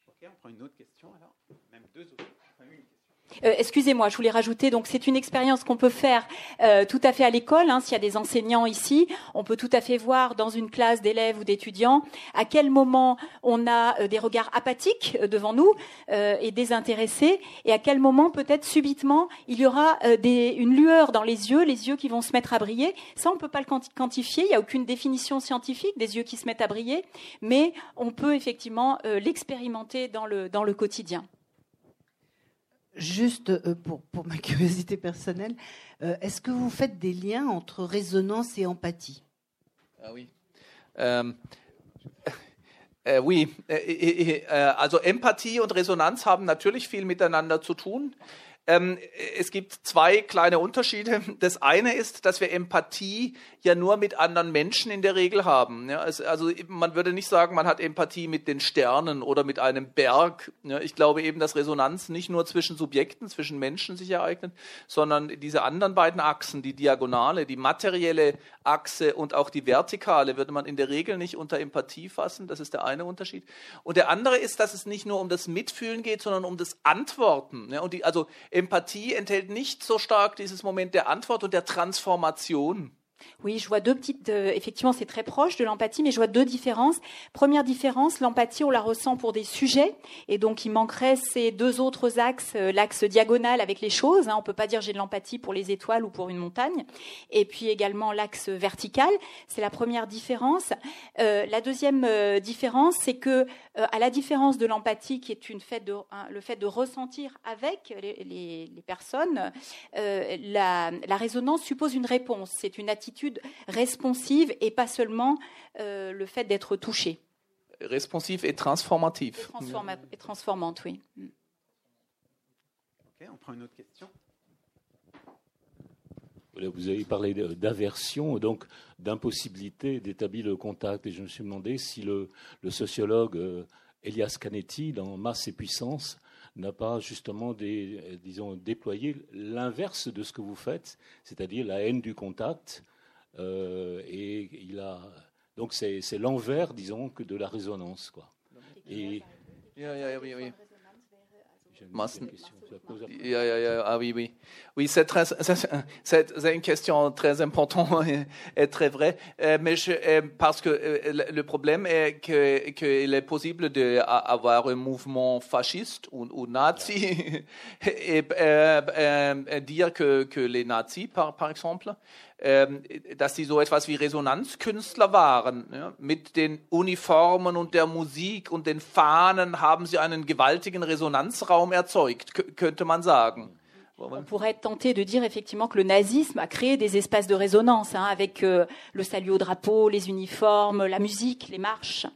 Ok, on prend une autre question alors. Même deux autres. Euh, Excusez-moi, je voulais rajouter, donc c'est une expérience qu'on peut faire euh, tout à fait à l'école. hein, S'il y a des enseignants ici, on peut tout à fait voir dans une classe d'élèves ou d'étudiants à quel moment on a euh, des regards apathiques devant nous et désintéressés, et à quel moment peut-être subitement il y aura une lueur dans les yeux, les yeux qui vont se mettre à briller. Ça, on peut pas le quanti- quantifier. Il n'y a aucune définition scientifique des yeux qui se mettent à briller, mais on peut effectivement l'expérimenter dans le dans le quotidien. Juste euh, pour, pour ma curiosité personnelle, euh, est-ce que vous faites des liens entre résonance et empathie? Ah oui. Äh, oui, äh, äh, äh, also Empathie und Resonanz haben natürlich viel miteinander zu tun. Ähm, es gibt zwei kleine Unterschiede. Das eine ist, dass wir Empathie ja nur mit anderen Menschen in der Regel haben. Ja, es, also man würde nicht sagen, man hat Empathie mit den Sternen oder mit einem Berg. Ja, ich glaube eben, dass Resonanz nicht nur zwischen Subjekten, zwischen Menschen sich ereignet, sondern diese anderen beiden Achsen, die Diagonale, die materielle Achse und auch die vertikale, würde man in der Regel nicht unter Empathie fassen. Das ist der eine Unterschied. Und der andere ist, dass es nicht nur um das Mitfühlen geht, sondern um das Antworten. Ja, und die, also Empathie enthält nicht so stark dieses Moment der Antwort und der Transformation. Oui, je vois deux petites. euh, effectivement, c'est très proche de l'empathie, mais je vois deux différences. Première différence, l'empathie, on la ressent pour des sujets, et donc il manquerait ces deux autres axes, euh, l'axe diagonal avec les choses. Hein, on peut pas dire j'ai de l'empathie pour les étoiles ou pour une montagne, et puis également l'axe vertical. C'est la première différence. Euh, la deuxième euh, différence, c'est que, à la différence de l'empathie, qui est une fait de, le fait de ressentir avec les, personnes, la, la résonance suppose une réponse. C'est une attitude responsive et pas seulement euh, le fait d'être touché. Responsiv et transformativ. Transforma- et transformante, oui. Mm. Ok, on prend une autre question. Vous avez parlé d'aversion, donc d'impossibilité d'établir le contact. Et je me suis demandé si le, le sociologue euh, Elias Canetti, dans Masse et puissance, n'a pas justement des, euh, disons, déployé l'inverse de ce que vous faites, c'est-à-dire la haine du contact. Euh, et il a donc c'est l'envers, disons, que de la résonance, quoi. Et oui, oui. ah oui, oui. Oui, c'est une question très importante et, et très vraie. Euh, mais je, euh, parce que le, problème est que qu'il est possible d'avoir un mouvement fasciste ou, ou nazi et euh, dire que, que les Nazis, par, par exemple, dass sie so etwas wie Resonanzkünstler waren. Mit den Uniformen und der Musik und den Fahnen haben sie einen gewaltigen Resonanzraum erzeugt, könnte man sagen. On pourrait tenté de dire effectivement que le nazisme a créé des espaces de résonance hein, avec euh, le salut au drapeau, les uniformes, la musique, les marches.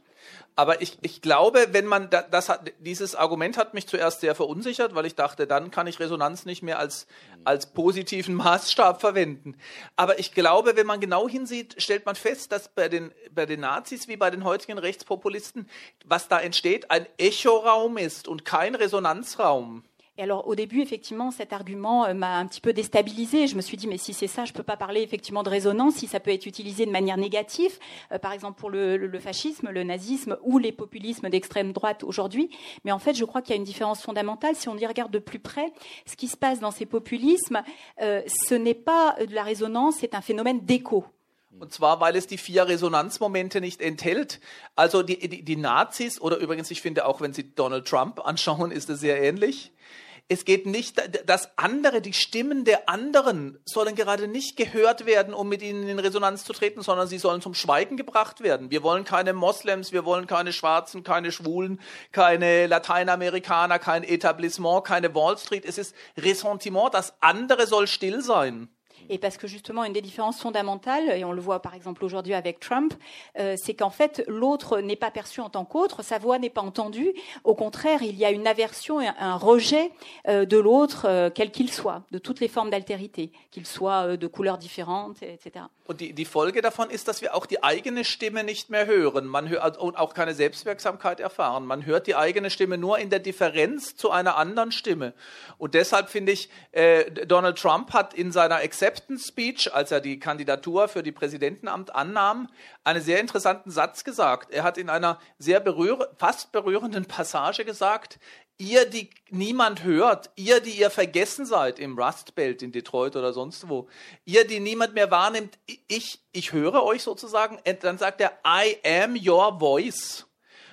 Aber ich, ich glaube, wenn man da, das hat, dieses Argument hat mich zuerst sehr verunsichert, weil ich dachte, dann kann ich Resonanz nicht mehr als, als positiven Maßstab verwenden. Aber ich glaube, wenn man genau hinsieht, stellt man fest, dass bei den, bei den Nazis wie bei den heutigen Rechtspopulisten, was da entsteht, ein Echoraum ist und kein Resonanzraum. Et alors au début, effectivement, cet argument euh, m'a un petit peu déstabilisé. Je me suis dit, mais si c'est ça, je peux pas parler effectivement de résonance, si ça peut être utilisé de manière négative, euh, par exemple pour le fascisme, le nazisme ou les populismes d'extrême droite aujourd'hui. Mais en fait, je crois qu'il y a une différence fondamentale. Si on y regarde de plus près, ce qui se passe dans ces populismes, euh, ce n'est pas de la résonance, c'est un phénomène d'écho. Und zwar, weil es die vier Resonanzmomente nicht enthält. Also die, die, die Nazis, oder übrigens, ich finde auch, wenn Sie Donald Trump anschauen, ist es sehr ähnlich. Es geht nicht, dass andere, die Stimmen der anderen sollen gerade nicht gehört werden, um mit ihnen in Resonanz zu treten, sondern sie sollen zum Schweigen gebracht werden. Wir wollen keine Moslems, wir wollen keine Schwarzen, keine Schwulen, keine Lateinamerikaner, kein Etablissement, keine Wall Street. Es ist Ressentiment, das andere soll still sein. Et parce que justement, une des différences fondamentales, et on le voit par exemple aujourd'hui avec Trump, euh, c'est qu'en fait, l'autre n'est pas perçu en tant qu'autre, sa voix n'est pas entendue. Au contraire, il y a une aversion et un rejet euh, de l'autre, euh, quel qu'il soit, de toutes les formes d'altérité, qu'il soit de couleurs différentes, etc. Und die, die Folge davon ist, dass wir auch die eigene Stimme nicht mehr hören. Man hört und auch keine Selbstwirksamkeit erfahren. Man hört die eigene Stimme nur in der Differenz zu einer anderen Stimme. Und deshalb finde ich, äh, Donald Trump hat in seiner Acceptance Speech, als er die Kandidatur für die Präsidentenamt annahm, einen sehr interessanten Satz gesagt. Er hat in einer sehr berühr fast berührenden Passage gesagt, ihr, die niemand hört, ihr, die ihr vergessen seid im Rust Belt in Detroit oder sonst wo, ihr, die niemand mehr wahrnimmt, ich, ich höre euch sozusagen, und dann sagt er, I am your voice.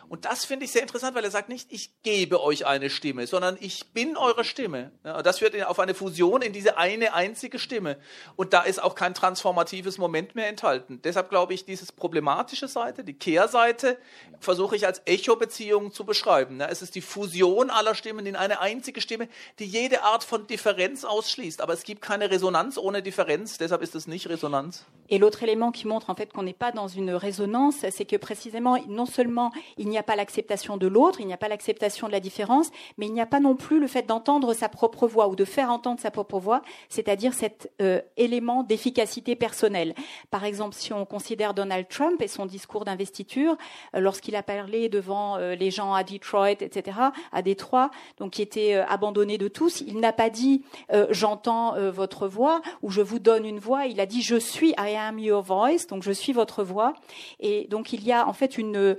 Und das finde ich sehr interessant, weil er sagt nicht, ich gebe euch eine Stimme, sondern ich bin eure Stimme. Ja, das führt auf eine Fusion in diese eine einzige Stimme. Und da ist auch kein transformatives Moment mehr enthalten. Deshalb glaube ich, dieses problematische Seite, die Kehrseite, versuche ich als Echo-Beziehung zu beschreiben. Ja, es ist die Fusion aller Stimmen in eine einzige Stimme, die jede Art von Differenz ausschließt. Aber es gibt keine Resonanz ohne Differenz, deshalb ist es nicht Resonanz. Et l'autre élément qui montre en fait qu'on n'est pas dans une résonance, c'est que précisément, non seulement il n'y a pas l'acceptation de l'autre, il n'y a pas l'acceptation de la différence, mais il n'y a pas non plus le fait d'entendre sa propre voix ou de faire entendre sa propre voix, c'est-à-dire cet euh, élément d'efficacité personnelle. Par exemple, si on considère Donald Trump et son discours d'investiture, euh, lorsqu'il a parlé devant euh, les gens à Detroit, etc., à Détroit, donc qui étaient euh, abandonnés de tous, il n'a pas dit j'entends votre voix ou je vous donne une voix, il a dit je suis, I am your voice, donc je suis votre voix. Et donc il y a en fait une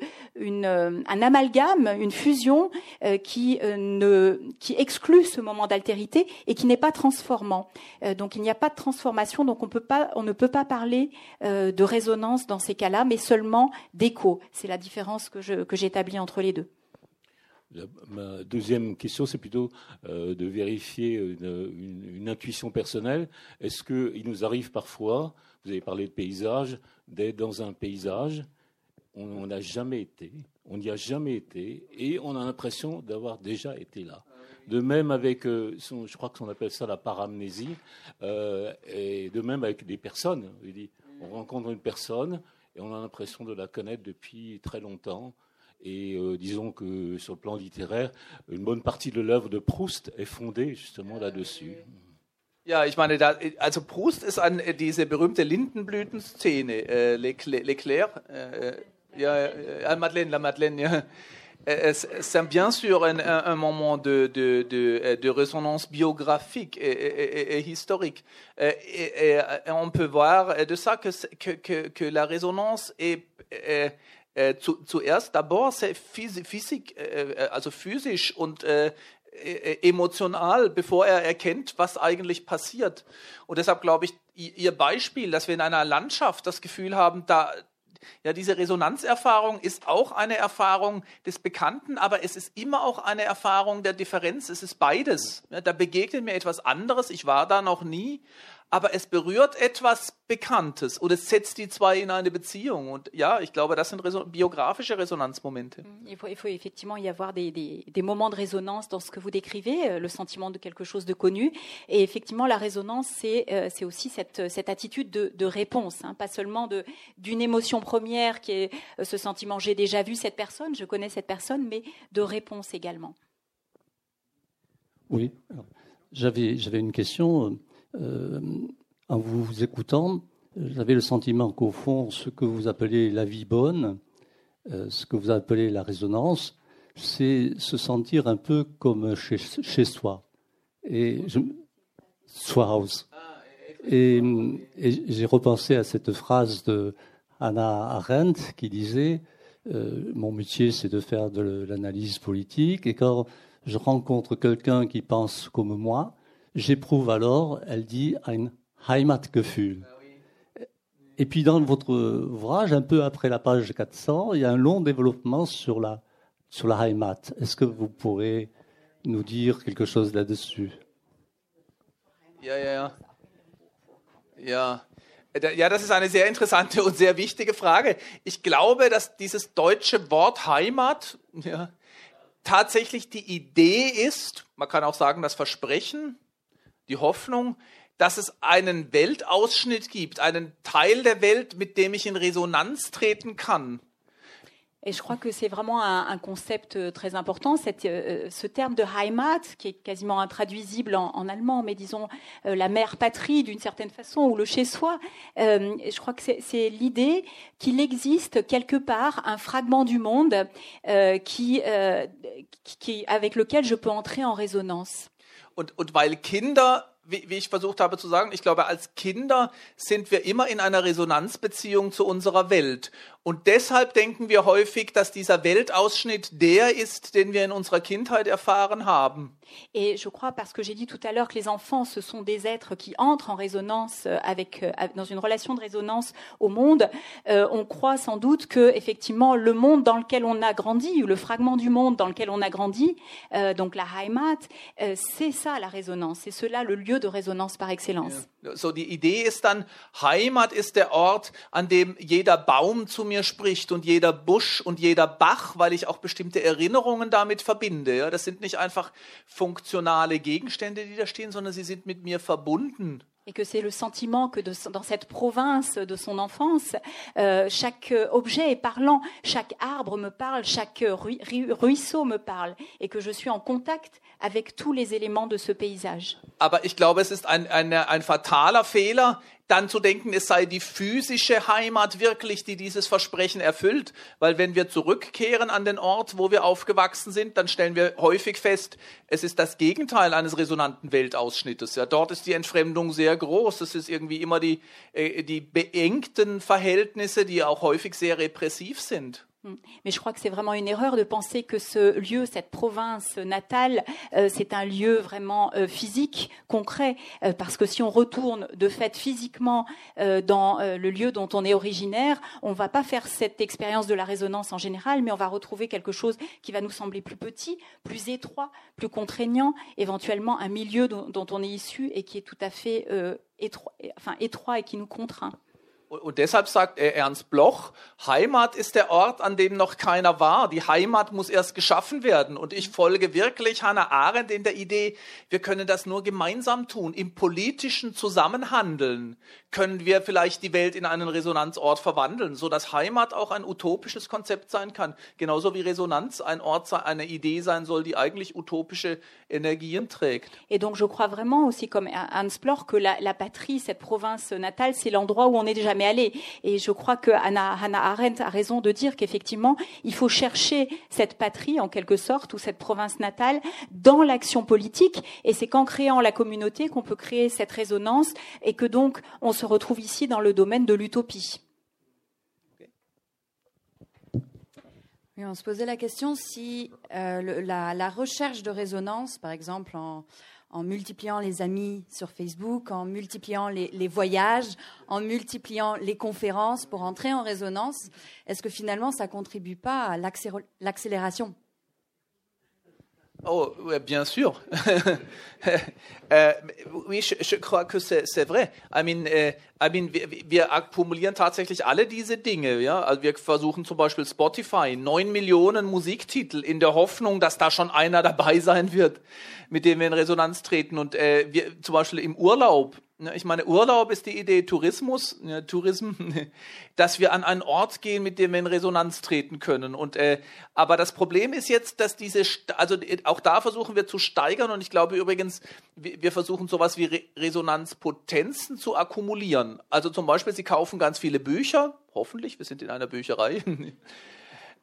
un amalgame, une fusion qui ne qui exclut ce moment d'altérité et qui n'est pas transformant. donc il n'y a pas de transformation, donc on ne peut pas parler de résonance dans ces cas-là, mais seulement d'écho. C'est la différence que j'établis entre les deux ma deuxième question, c'est plutôt euh, de vérifier une, intuition personnelle. Est-ce qu'il nous arrive parfois, vous avez parlé de paysage, d'être dans un paysage, on n'a jamais été, on n'y a jamais été, et on a l'impression d'avoir déjà été là. De même avec, euh, je crois qu'on appelle ça la paramnésie, euh, et de même avec des personnes. On rencontre une personne et on a l'impression de la connaître depuis très longtemps et euh, disons que sur le plan littéraire, une bonne partie de l'œuvre de Proust est fondée justement là-dessus. Ja, ich meine, also Proust ist an diese berühmte Lindenblütenszene, äh, Leclerc, äh, ja, äh, Madeleine, la Madeleine, ja. Äh, c'est bien sûr un, un moment de, de, de, de, résonance biographique et, et, et historique. Äh, et, et, on peut voir de ça que, que, que la résonance est, est zu, zuerst d'abord äh, also physisch und äh, äh, emotional, bevor er erkennt, was eigentlich passiert. Und deshalb glaube ich, Ihr Beispiel, dass wir in einer Landschaft das Gefühl haben, da, ja, diese Resonanzerfahrung ist auch eine Erfahrung des Bekannten, aber es ist immer auch eine Erfahrung der Differenz. Es ist beides. Ja, da begegnet mir etwas anderes. Ich war da noch nie, aber es berührt etwas Bekanntes oder es setzt die zwei in eine Beziehung. Und ja, ich glaube, das sind Reson biografische Resonanzmomente. Mm, il faut, il faut, effectivement y avoir des, des, des, moments de résonance dans ce que vous décrivez, euh, le sentiment de quelque chose de connu. Et effectivement, la résonance, c'est euh, aussi cette, cette, attitude de, de réponse, hein, pas seulement d'une émotion première qui est euh, ce sentiment j'ai déjà vu cette personne, je connais cette personne, mais de réponse également. Oui, j'avais une question. Euh, en vous écoutant, j'avais le sentiment qu'au fond, ce que vous appelez la vie bonne, euh, ce que vous appelez la résonance, c'est se sentir un peu comme chez, chez soi. Et je, house. Et, j'ai repensé à cette phrase de Hannah Arendt qui disait euh, Mon métier, c'est de faire de l'analyse politique, et quand je rencontre quelqu'un qui pense comme moi, J'éprouve alors, elle dit, ein Heimatgefühl. Et puis dans votre ouvrage, un peu après la page 400, il y a un long développement sur la, sur la Heimat. Est-ce que vous pourrez nous dire quelque chose là-dessus Ja, ja, ja. Ja. Ja, das ist eine sehr interessante und sehr wichtige Frage. Ich glaube, dass dieses deutsche Wort Heimat ja, tatsächlich die Idee ist, man kann auch sagen das Versprechen, die Hoffnung, dass es einen Weltausschnitt gibt, einen Teil der Welt, mit dem ich in Resonanz treten kann. Et je crois que c'est vraiment un, concept euh, très important. Cette, euh, ce terme de Heimat, qui est quasiment intraduisible en, allemand, mais disons euh, la mère patrie d'une certaine façon, ou le chez-soi, euh, je crois que c'est l'idée qu'il existe quelque part un fragment du monde euh, qui, avec lequel je peux entrer en résonance. Und, und weil Kinder wie, wie ich versucht habe zu sagen, ich glaube, als Kinder sind wir immer in einer Resonanzbeziehung zu unserer Welt. Und deshalb denken wir häufig, dass dieser Weltausschnitt der ist, den wir in unserer Kindheit erfahren haben. Et je crois, parce que j'ai dit tout à l'heure que les enfants, ce sont des êtres qui entrent en résonance euh, avec, euh, dans une relation de résonance au monde, euh, on croit sans doute que, effectivement, le monde dans lequel on a grandi, ou le fragment du monde dans lequel on a grandi, euh, donc la Heimat, euh, c'est ça la résonance, c'est cela le lieu de Resonanz par excellence. So die Idee ist dann, Heimat ist der Ort, an dem jeder Baum zu mir spricht und jeder Busch und jeder Bach, weil ich auch bestimmte Erinnerungen damit verbinde. Ja, das sind nicht einfach funktionale Gegenstände, die da stehen, sondern sie sind mit mir verbunden. Et que c'est le sentiment que dans cette province de son enfance, euh, chaque objet est parlant, chaque arbre me parle, chaque ruisseau me parle, et que je suis en contact avec tous les éléments de ce paysage. Aber ich glaube, es ist ein, fataler dann zu denken, es sei die physische Heimat wirklich, die dieses Versprechen erfüllt. Weil wenn wir zurückkehren an den Ort, wo wir aufgewachsen sind, dann stellen wir häufig fest, es ist das Gegenteil eines resonanten Weltausschnittes. Ja, dort ist die Entfremdung sehr groß. Es ist irgendwie immer die, äh, die beengten Verhältnisse, die auch häufig sehr repressiv sind. Mm. Mais je crois que c'est vraiment une erreur de penser que ce lieu, cette province natale, euh, c'est un lieu vraiment euh, physique, concret, euh, parce que si on retourne de fait physiquement dans le lieu dont on est originaire, on va pas faire cette expérience de la résonance en général, mais on va retrouver quelque chose qui va nous sembler plus petit, plus étroit, plus contraignant, éventuellement un milieu dont, on est issu et qui est tout à fait enfin, étroit et qui nous contraint. Und deshalb sagt Ernst Bloch, Heimat ist der Ort, an dem noch keiner war. Die Heimat muss erst geschaffen werden. Und ich folge wirklich Hannah Arendt in der Idee, wir können das nur gemeinsam tun. Im politischen Zusammenhandeln können wir vielleicht die Welt in einen Resonanzort verwandeln, so dass Heimat auch ein utopisches Konzept sein kann. Genauso wie Resonanz ein Ort, eine Idee sein soll, die eigentlich utopische Energien trägt. Et donc je crois vraiment aussi comme Ernst Bloch que la, la patrie, cette province natale, c'est l'endroit où on est déjà jamais allé. Et je crois que Hannah, Arendt a raison de dire qu'effectivement, il faut chercher cette patrie, en quelque sorte, ou cette province natale, dans l'action politique. Et c'est qu'en créant la communauté qu'on peut créer cette résonance et que donc on se retrouve ici dans le domaine de l'utopie. on se posait la question si euh, la, la, recherche de résonance, par exemple en, en multipliant les amis sur Facebook, en multipliant les, voyages, en multipliant les conférences pour entrer en résonance, est-ce que finalement ça contribue pas à l'accélération? Oh, bien sûr. äh, oui, je, je, crois que c'est vrai. I mean, äh, I mean, wir, wir akkumulieren tatsächlich alle diese Dinge. Ja? Also wir versuchen zum Beispiel Spotify, neun Millionen Musiktitel in der Hoffnung, dass da schon einer dabei sein wird, mit dem wir in Resonanz treten. Und äh, wir zum Beispiel im Urlaub ich meine, Urlaub ist die Idee Tourismus, ja, Tourism, dass wir an einen Ort gehen, mit dem wir in Resonanz treten können. Und äh, aber das Problem ist jetzt, dass diese, also auch da versuchen wir zu steigern. Und ich glaube übrigens, wir versuchen sowas wie Re Resonanzpotenzen zu akkumulieren. Also zum Beispiel, Sie kaufen ganz viele Bücher, hoffentlich, wir sind in einer Bücherei.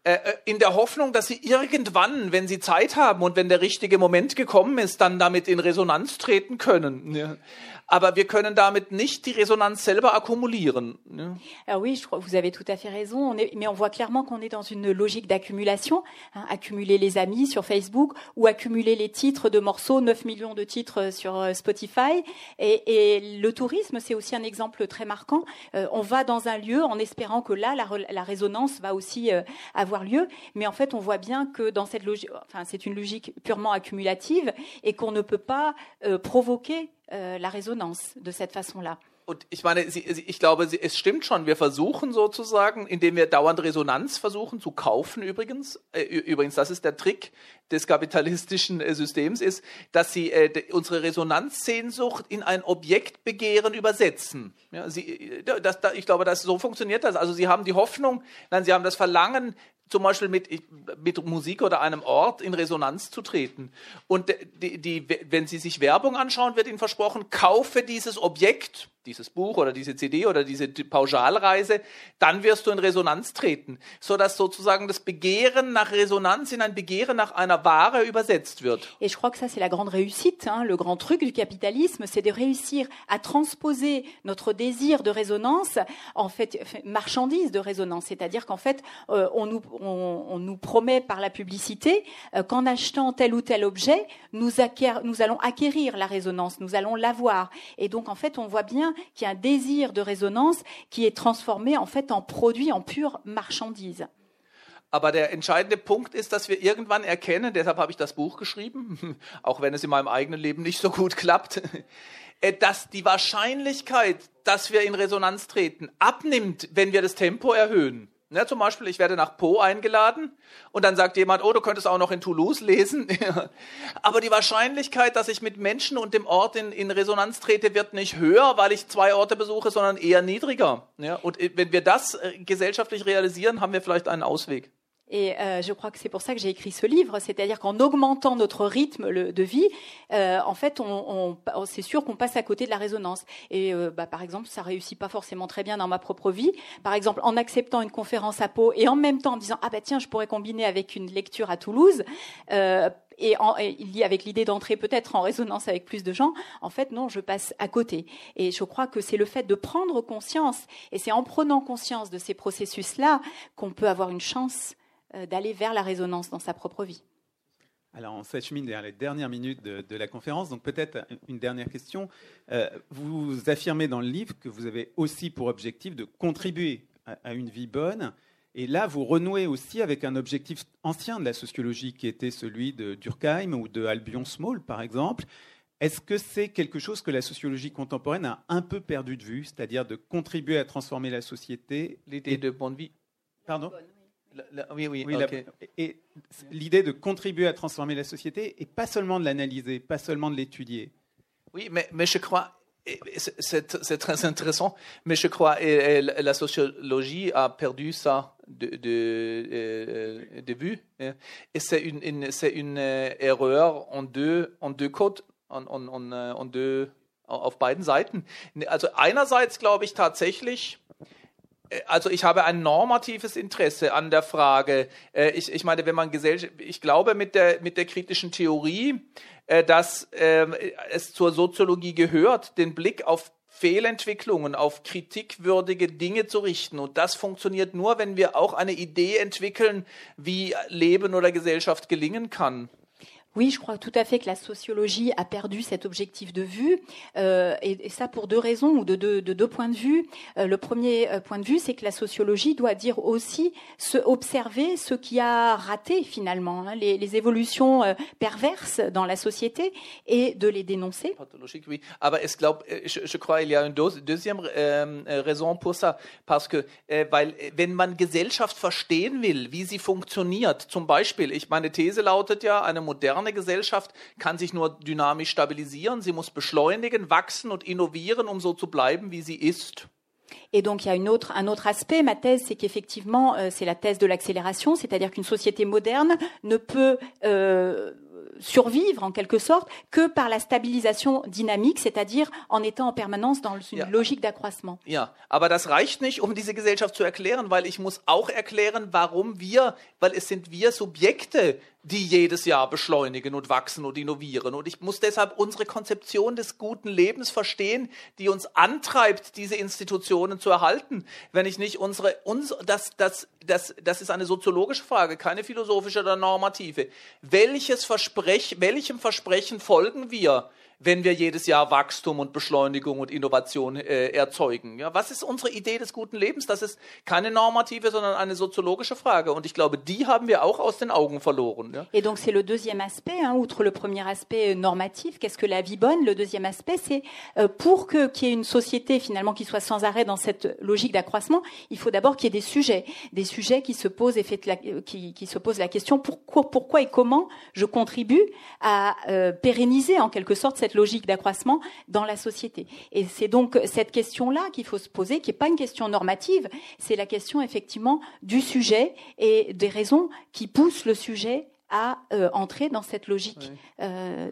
Äh, äh, in der Hoffnung, dass sie irgendwann, wenn sie Zeit haben und wenn der richtige Moment gekommen ist, dann damit in Resonanz treten können. Ja. Aber wir können damit nicht die Resonanz selber. Ne? Alors oui, vous avez tout à fait raison, mais on voit clairement qu'on est dans une logique d'accumulation, hein, accumuler les amis sur Facebook ou accumuler les titres de morceaux, 9 millions de titres sur euh, Spotify. Et, le tourisme, c'est aussi un exemple très marquant. Euh, on va dans un lieu en espérant que là, la, résonance va aussi euh, avoir lieu, mais en fait, on voit bien que dans cette logique, c'est une logique purement accumulative et qu'on ne peut pas euh, provoquer äh, la Résonance de cette façon-là. Und ich meine, sie, ich glaube, sie, es stimmt schon. Wir versuchen sozusagen, indem wir dauernd Resonanz versuchen zu kaufen. Übrigens, äh, übrigens, das ist der Trick des kapitalistischen äh, Systems, ist, dass sie äh, unsere Resonanzsehnsucht in ein Objektbegehren übersetzen. Ja, sie, äh, das, das, ich glaube, das so funktioniert das. Also sie haben die Hoffnung, nein, sie haben das Verlangen, zum Beispiel mit, mit Musik oder einem Ort in Resonanz zu treten. Und die, die, wenn Sie sich Werbung anschauen, wird Ihnen versprochen, kaufe dieses Objekt, dieses Buch oder diese CD oder diese Pauschalreise, dann wirst du in Resonanz treten, sodass sozusagen das Begehren nach Resonanz in ein Begehren nach einer Ware übersetzt wird. Et je crois que ça c'est la grande réussite, hein, le grand truc du capitalisme, c'est de réussir à transposer notre désir de résonance en fait marchandise de résonance, c'est-à-dire qu'en fait euh, on, nous, on, on, nous promet par la publicité euh, qu'en achetant tel ou tel objet, nous, nous allons acquérir la résonance, nous allons l'avoir. Et donc en fait on voit bien qui a un désir de résonance qui est transformé en fait en produit, en pure marchandise. Aber der entscheidende Punkt ist, dass wir irgendwann erkennen, deshalb habe ich das Buch geschrieben, auch wenn es in meinem eigenen Leben nicht so gut klappt, äh, dass die Wahrscheinlichkeit, dass wir in Resonanz treten, abnimmt, wenn wir das Tempo erhöhen. Ja, zum Beispiel, ich werde nach Po eingeladen und dann sagt jemand, oh, du könntest auch noch in Toulouse lesen. Aber die Wahrscheinlichkeit, dass ich mit Menschen und dem Ort in, in Resonanz trete, wird nicht höher, weil ich zwei Orte besuche, sondern eher niedriger. Ja, und äh, wenn wir das äh, gesellschaftlich realisieren, haben wir vielleicht einen Ausweg. Et euh, je crois que c'est pour ça que j'ai écrit ce livre, c'est-à-dire qu'en augmentant notre rythme de vie, euh, en fait, on, c'est sûr qu'on passe à côté de la résonance. Et euh, bah, par exemple, ça réussit pas forcément très bien dans ma propre vie. Par exemple, en acceptant une conférence à Pau et en même temps en disant ah bah tiens, je pourrais combiner avec une lecture à Toulouse. et, en, y avec l'idée d'entrer peut-être en résonance avec plus de gens, en fait non, je passe à côté. Et je crois que c'est le fait de prendre conscience, et c'est en prenant conscience de ces processus-là qu'on peut avoir une chance euh, d'aller vers la résonance dans sa propre vie. Alors, on s'achemine vers les dernières minutes de, la conférence. Donc, peut-être une dernière question. Euh, vous affirmez dans le livre que vous avez aussi pour objectif de contribuer à, une vie bonne. Et là, vous renouez aussi avec un objectif ancien de la sociologie qui était celui de Durkheim ou de Albion Small, par exemple. Est-ce que c'est quelque chose que la sociologie contemporaine a un peu perdu de vue, c'est-à-dire de contribuer à transformer la société L'idée de bonne vie. Pardon? Oui, oui, Et l'idée de contribuer à transformer la société et pas seulement de l'analyser, pas seulement de l'étudier. Oui, mais, mais je crois, c'est très intéressant, mais je crois que la sociologie a perdu ça de, de, euh, de vue. Et c'est une, une, une, euh, erreur en deux, en deux en, en, en, en deux, auf beiden Seiten. Also einerseits glaube ich tatsächlich, also ich habe ein normatives Interesse an der Frage. Äh, ich, ich meine, wenn man Gesellschaft, ich glaube mit der, mit der kritischen Theorie, äh, dass ähm, es zur Soziologie gehört, den Blick auf Fehlentwicklungen, auf kritikwürdige Dinge zu richten. Und das funktioniert nur, wenn wir auch eine Idee entwickeln, wie Leben oder Gesellschaft gelingen kann. Oui, je crois tout à fait que la sociologie a perdu cet objectif de vue, euh, et, ça pour deux raisons ou de deux, de deux points de vue. Euh, le premier euh, point de vue, c'est que la sociologie doit dire aussi se observer ce qui a raté finalement, hein, les, évolutions perverses dans la société et de les dénoncer. Pathologique, oui. Es glaub, äh, je, je crois il y a une deuxième raison pour ça, parce que äh, weil wenn man Gesellschaft verstehen will, wie sie funktioniert, zum Beispiel, ich meine These lautet ja, eine moderne moderne Gesellschaft kann sich nur dynamisch stabilisieren, sie muss beschleunigen, wachsen und innovieren, um so zu bleiben, wie sie ist. Et donc il y a une autre, un autre aspect, ma thèse, c'est qu'effectivement, euh, c'est la thèse de l'accélération, c'est-à-dire qu'une société moderne ne peut euh, survivre en quelque sorte que par la stabilisation dynamique, c'est-à-dire en étant en permanence dans une ja. logique d'accroissement. Ja, aber das reicht nicht, um diese Gesellschaft zu erklären, weil ich muss auch erklären, warum wir, weil es sind wir Subjekte, die jedes Jahr beschleunigen und wachsen und innovieren. Und ich muss deshalb unsere Konzeption des guten Lebens verstehen, die uns antreibt, diese Institutionen zu erhalten. Wenn ich nicht unsere, uns, das, das, das, das ist eine soziologische Frage, keine philosophische oder normative. Welches Versprech, welchem Versprechen folgen wir? Wenn wir jedes Jahr Wachstum und Beschleunigung und Innovation äh, erzeugen. Ja, was ist unsere Idee des guten Lebens? Das ist keine normative, sondern eine soziologische Frage. Und ich glaube, die haben wir auch aus den Augen verloren. Ja. Et donc c'est le deuxième aspect, hein, outre le premier aspect euh, normatif, qu'est-ce que la vie bonne Le deuxième aspect, c'est euh, pour que qu'il y ait une société finalement qui soit sans arrêt dans cette logique d'accroissement, il faut d'abord qu'il y ait des sujets, des sujets qui se posent et fait la, euh, qui, qui, se posent la question pourquoi, pourquoi et comment je contribue à euh, pérenniser en quelque sorte cette logique d'accroissement dans la société. Et c'est donc cette question-là qu'il faut se poser, qui n'est pas une question normative, c'est la question effectivement du sujet et des raisons qui poussent le sujet à euh, entrer dans cette logique euh,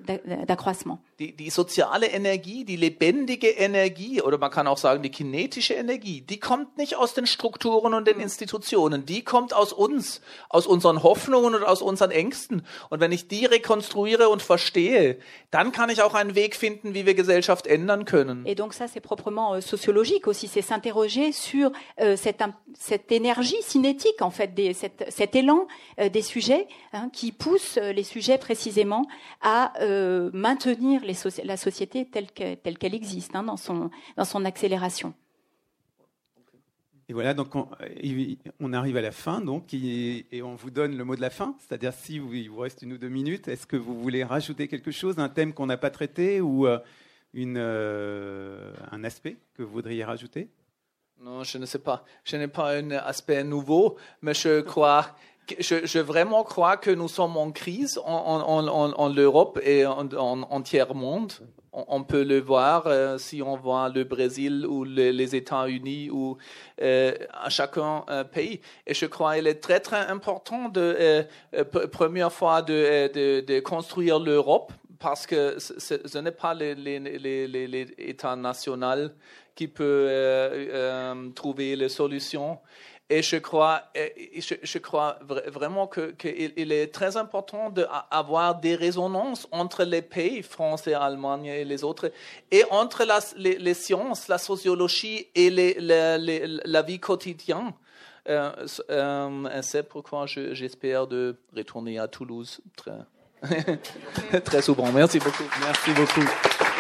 d'accroissement. Die, die, soziale Energie, die lebendige Energie oder man kann auch sagen die kinetische Energie, die kommt nicht aus den Strukturen und den mhm. Institutionen, die kommt aus uns, aus unseren Hoffnungen und aus unseren Ängsten. Und wenn ich die rekonstruiere und verstehe, dann kann ich auch einen Weg finden, wie wir Gesellschaft ändern können. Et donc ça c'est proprement euh, sociologique aussi, c'est s'interroger sur euh, cette, cette énergie cinétique en fait, des, cette, cet élan euh, des sujets hein, qui pousse euh, les sujets précisément à euh, maintenir les la société telle qu'elle existe hein, dans, son, dans son accélération. Et voilà, donc on, on, arrive à la fin, donc, et, et, on vous donne le mot de la fin. C'est-à-dire, si vous, il vous reste une ou deux minutes, est-ce que vous voulez rajouter quelque chose, un thème qu'on n'a pas traité ou euh, une, euh, un aspect que vous voudriez rajouter? Non, je ne sais pas. Je n'ai pas un aspect nouveau, mais je crois je, vraiment crois que nous sommes en crise en, Europe et en, en, tiers monde. On, peut le voir euh, si on voit le Brésil ou les États-Unis ou euh, à chacun euh, pays. Et je crois qu'il est très très important de première fois de, construire l'Europe parce que ce, n'est pas les, les, États nationaux qui peuvent trouver les solutions. Et je crois, je, crois vraiment qu'il il est très important d'avoir des résonances entre les pays, France et Allemagne et les autres, et entre les, sciences, la sociologie et la vie quotidienne. Euh, euh, c'est pourquoi j'espère de retourner à Toulouse très, très souvent. Merci beaucoup. Merci beaucoup.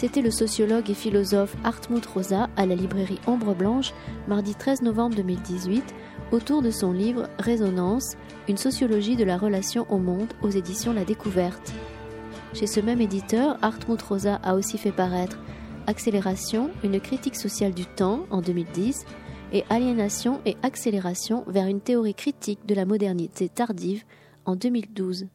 C'était le sociologue et philosophe Hartmut Rosa à la librairie Ombre Blanche, mardi 13 novembre 2018, autour de son livre Résonance, une sociologie de la relation au monde aux éditions La Découverte. Chez ce même éditeur, Hartmut Rosa a aussi fait paraître Accélération, une critique sociale du temps en 2010 et Aliénation et accélération vers une théorie critique de la modernité tardive en 2012.